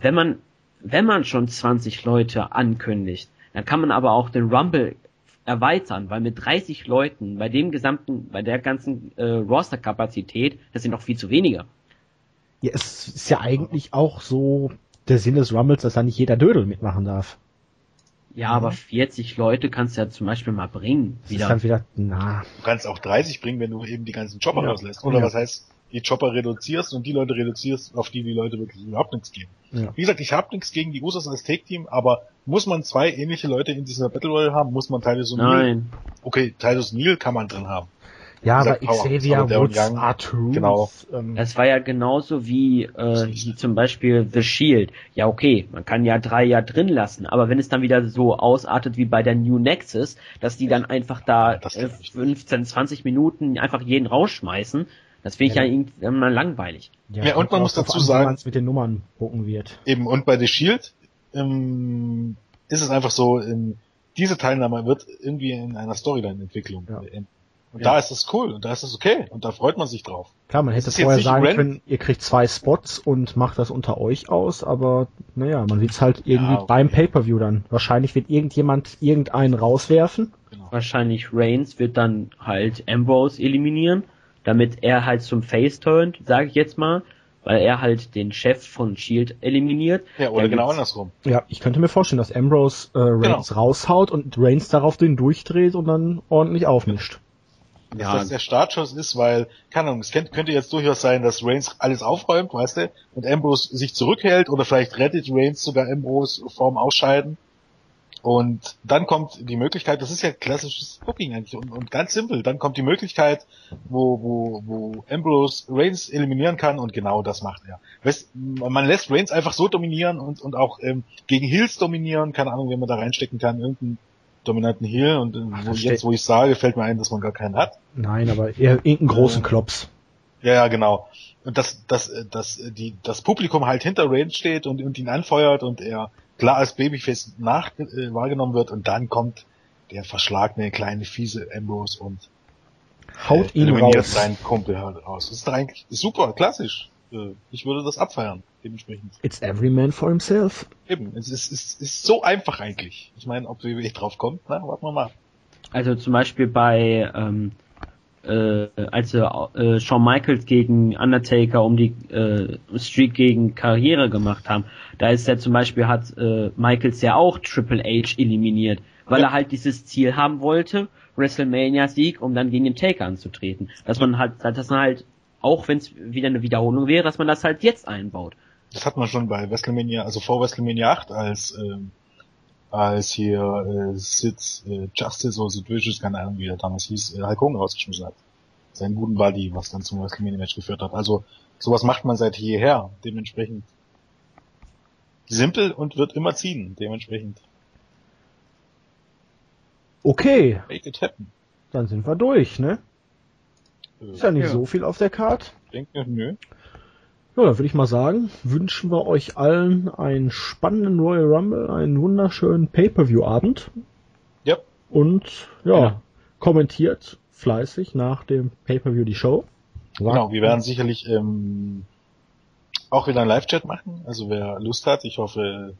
wenn man, wenn man schon 20 Leute ankündigt, dann kann man aber auch den Rumble erweitern, weil mit 30 Leuten, bei dem gesamten, bei der ganzen äh, Roster-Kapazität, das sind noch viel zu wenige.
Ja, es ist ja eigentlich auch so der Sinn des Rumbles, dass da nicht jeder Dödel mitmachen darf.
Ja, aber 40 Leute kannst du ja zum Beispiel mal bringen.
Wieder. ist dann wieder, na.
Du kannst auch 30 bringen, wenn du eben die ganzen Chopper ja. rauslässt. Oder ja. was heißt, die Chopper reduzierst und die Leute reduzierst, auf die die Leute wirklich überhaupt nichts geben. Ja. Wie gesagt, ich habe nichts gegen die Usos als Take-Team, aber muss man zwei ähnliche Leute in dieser Battle Royale haben? Muss man Titus
und Nein.
Okay, Titus Neil kann man drin haben.
Ja, aber Xavier Woods,
R2. Genau. Ähm, das war ja genauso wie, äh, wie zum Beispiel The Shield. Ja, okay, man kann ja drei ja drin lassen, aber wenn es dann wieder so ausartet wie bei der New Nexus, dass die dann einfach da äh, 15, 20 Minuten einfach jeden rausschmeißen, das finde ich ja, ja irgendwann langweilig.
Ja, ja und man muss dazu sagen,
es mit den Nummern gucken wird.
Eben, und bei The Shield ähm, ist es einfach so, ähm, diese Teilnahme wird irgendwie in einer Storyline-Entwicklung ja. enden. Und ja. da ist es cool und da ist es okay und da freut man sich drauf.
Klar, man hätte vorher sagen Ren können, ihr kriegt zwei Spots und macht das unter euch aus, aber naja, man sieht es halt irgendwie ja, okay. beim Pay-Per-View dann. Wahrscheinlich wird irgendjemand irgendeinen rauswerfen.
Genau. Wahrscheinlich Reigns wird dann halt Ambrose eliminieren damit er halt zum Face turnt, sage ich jetzt mal, weil er halt den Chef von Shield eliminiert.
Ja, oder genau andersrum.
Ja, ich könnte mir vorstellen, dass Ambrose äh, Reigns genau. raushaut und Reigns darauf den durchdreht und dann ordentlich aufmischt.
Dass ja. das der Startschuss ist, weil, keine Ahnung, es könnte jetzt durchaus sein, dass Reigns alles aufräumt, weißt du, und Ambrose sich zurückhält oder vielleicht rettet Reigns sogar Ambrose vorm Ausscheiden und dann kommt die Möglichkeit, das ist ja klassisches Booking eigentlich und, und, ganz simpel, dann kommt die Möglichkeit, wo, wo, wo Ambrose Reigns eliminieren kann und genau das macht er. Weißt, man lässt Reigns einfach so dominieren und, und auch ähm, gegen Heels dominieren, keine Ahnung, wenn man da reinstecken kann, irgendeinen dominanten Heel und äh, wo, jetzt, wo ich sage, fällt mir ein, dass man gar keinen hat.
Nein, aber eher irgendeinen großen äh, Klops.
Ja, ja, genau. Und dass, dass, dass die, das Publikum halt hinter Reigns steht und, und ihn anfeuert und er klar als Babyface nach äh, wahrgenommen wird und dann kommt der verschlagene kleine fiese Ambrose und
haut äh, ihn raus.
seinen Kumpel halt raus. Das ist eigentlich super, klassisch. Äh, ich würde das abfeiern, dementsprechend.
It's every man for himself.
Eben, es ist, es ist so einfach eigentlich. Ich meine, ob WWE drauf kommt, na, warten wir mal.
Also zum Beispiel bei ähm, äh, als äh, Shawn Michaels gegen Undertaker um die äh, Streak gegen Karriere gemacht haben, da ist ja zum Beispiel hat äh, Michaels ja auch Triple H eliminiert, weil ja. er halt dieses Ziel haben wollte, WrestleMania Sieg, um dann gegen den Taker anzutreten. Dass man halt, dass man halt, auch wenn es wieder eine Wiederholung wäre, dass man das halt jetzt einbaut.
Das hat man schon bei WrestleMania, also vor WrestleMania 8, als ähm, als hier äh, Sid äh, Justice oder Sid Vicious, keine Ahnung wie er damals hieß, äh, Hulk Hogan rausgeschmissen hat. Seinen guten Buddy, was dann zum WrestleMania-Match geführt hat. Also sowas macht man seit jeher. Dementsprechend simpel und wird immer ziehen. Dementsprechend.
Okay.
Make it happen.
Dann sind wir durch, ne? Äh, Ist ja nicht ja. so viel auf der Karte.
Ich denke, nö.
Ja, dann würde ich mal sagen, wünschen wir euch allen einen spannenden Royal Rumble, einen wunderschönen Pay-Per-View-Abend.
Ja.
Und ja,
Ja.
kommentiert fleißig nach dem Pay-Per-View die Show.
Genau, wir werden sicherlich ähm, auch wieder einen Live-Chat machen. Also wer Lust hat, ich hoffe,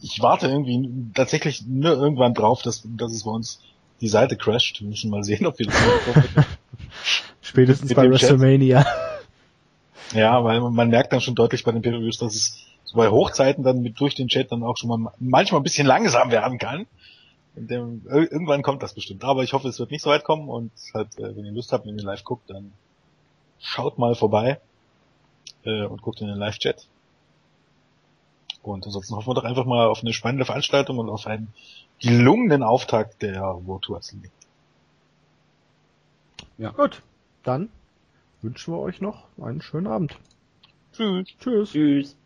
ich warte irgendwie tatsächlich nur irgendwann drauf, dass, dass es bei uns die Seite crasht. Wir müssen mal sehen, ob wir das. [LAUGHS]
Spätestens bei
dem Chat. Ja, weil man, merkt dann schon deutlich bei den Pay-Per-Views, dass es so bei Hochzeiten dann mit durch den Chat dann auch schon mal manchmal ein bisschen langsam werden kann. Und dem, ir- irgendwann kommt das bestimmt. Aber ich hoffe, es wird nicht so weit kommen und halt, äh, wenn ihr Lust habt, wenn ihr live guckt, dann schaut mal vorbei äh, und guckt in den Live-Chat. Und ansonsten hoffen wir doch einfach mal auf eine spannende Veranstaltung und auf einen gelungenen Auftakt der World Tour Wrestling.
Gut, dann wünschen wir euch noch einen schönen Abend.
Tschüss.
Tschüss.
Tschüss.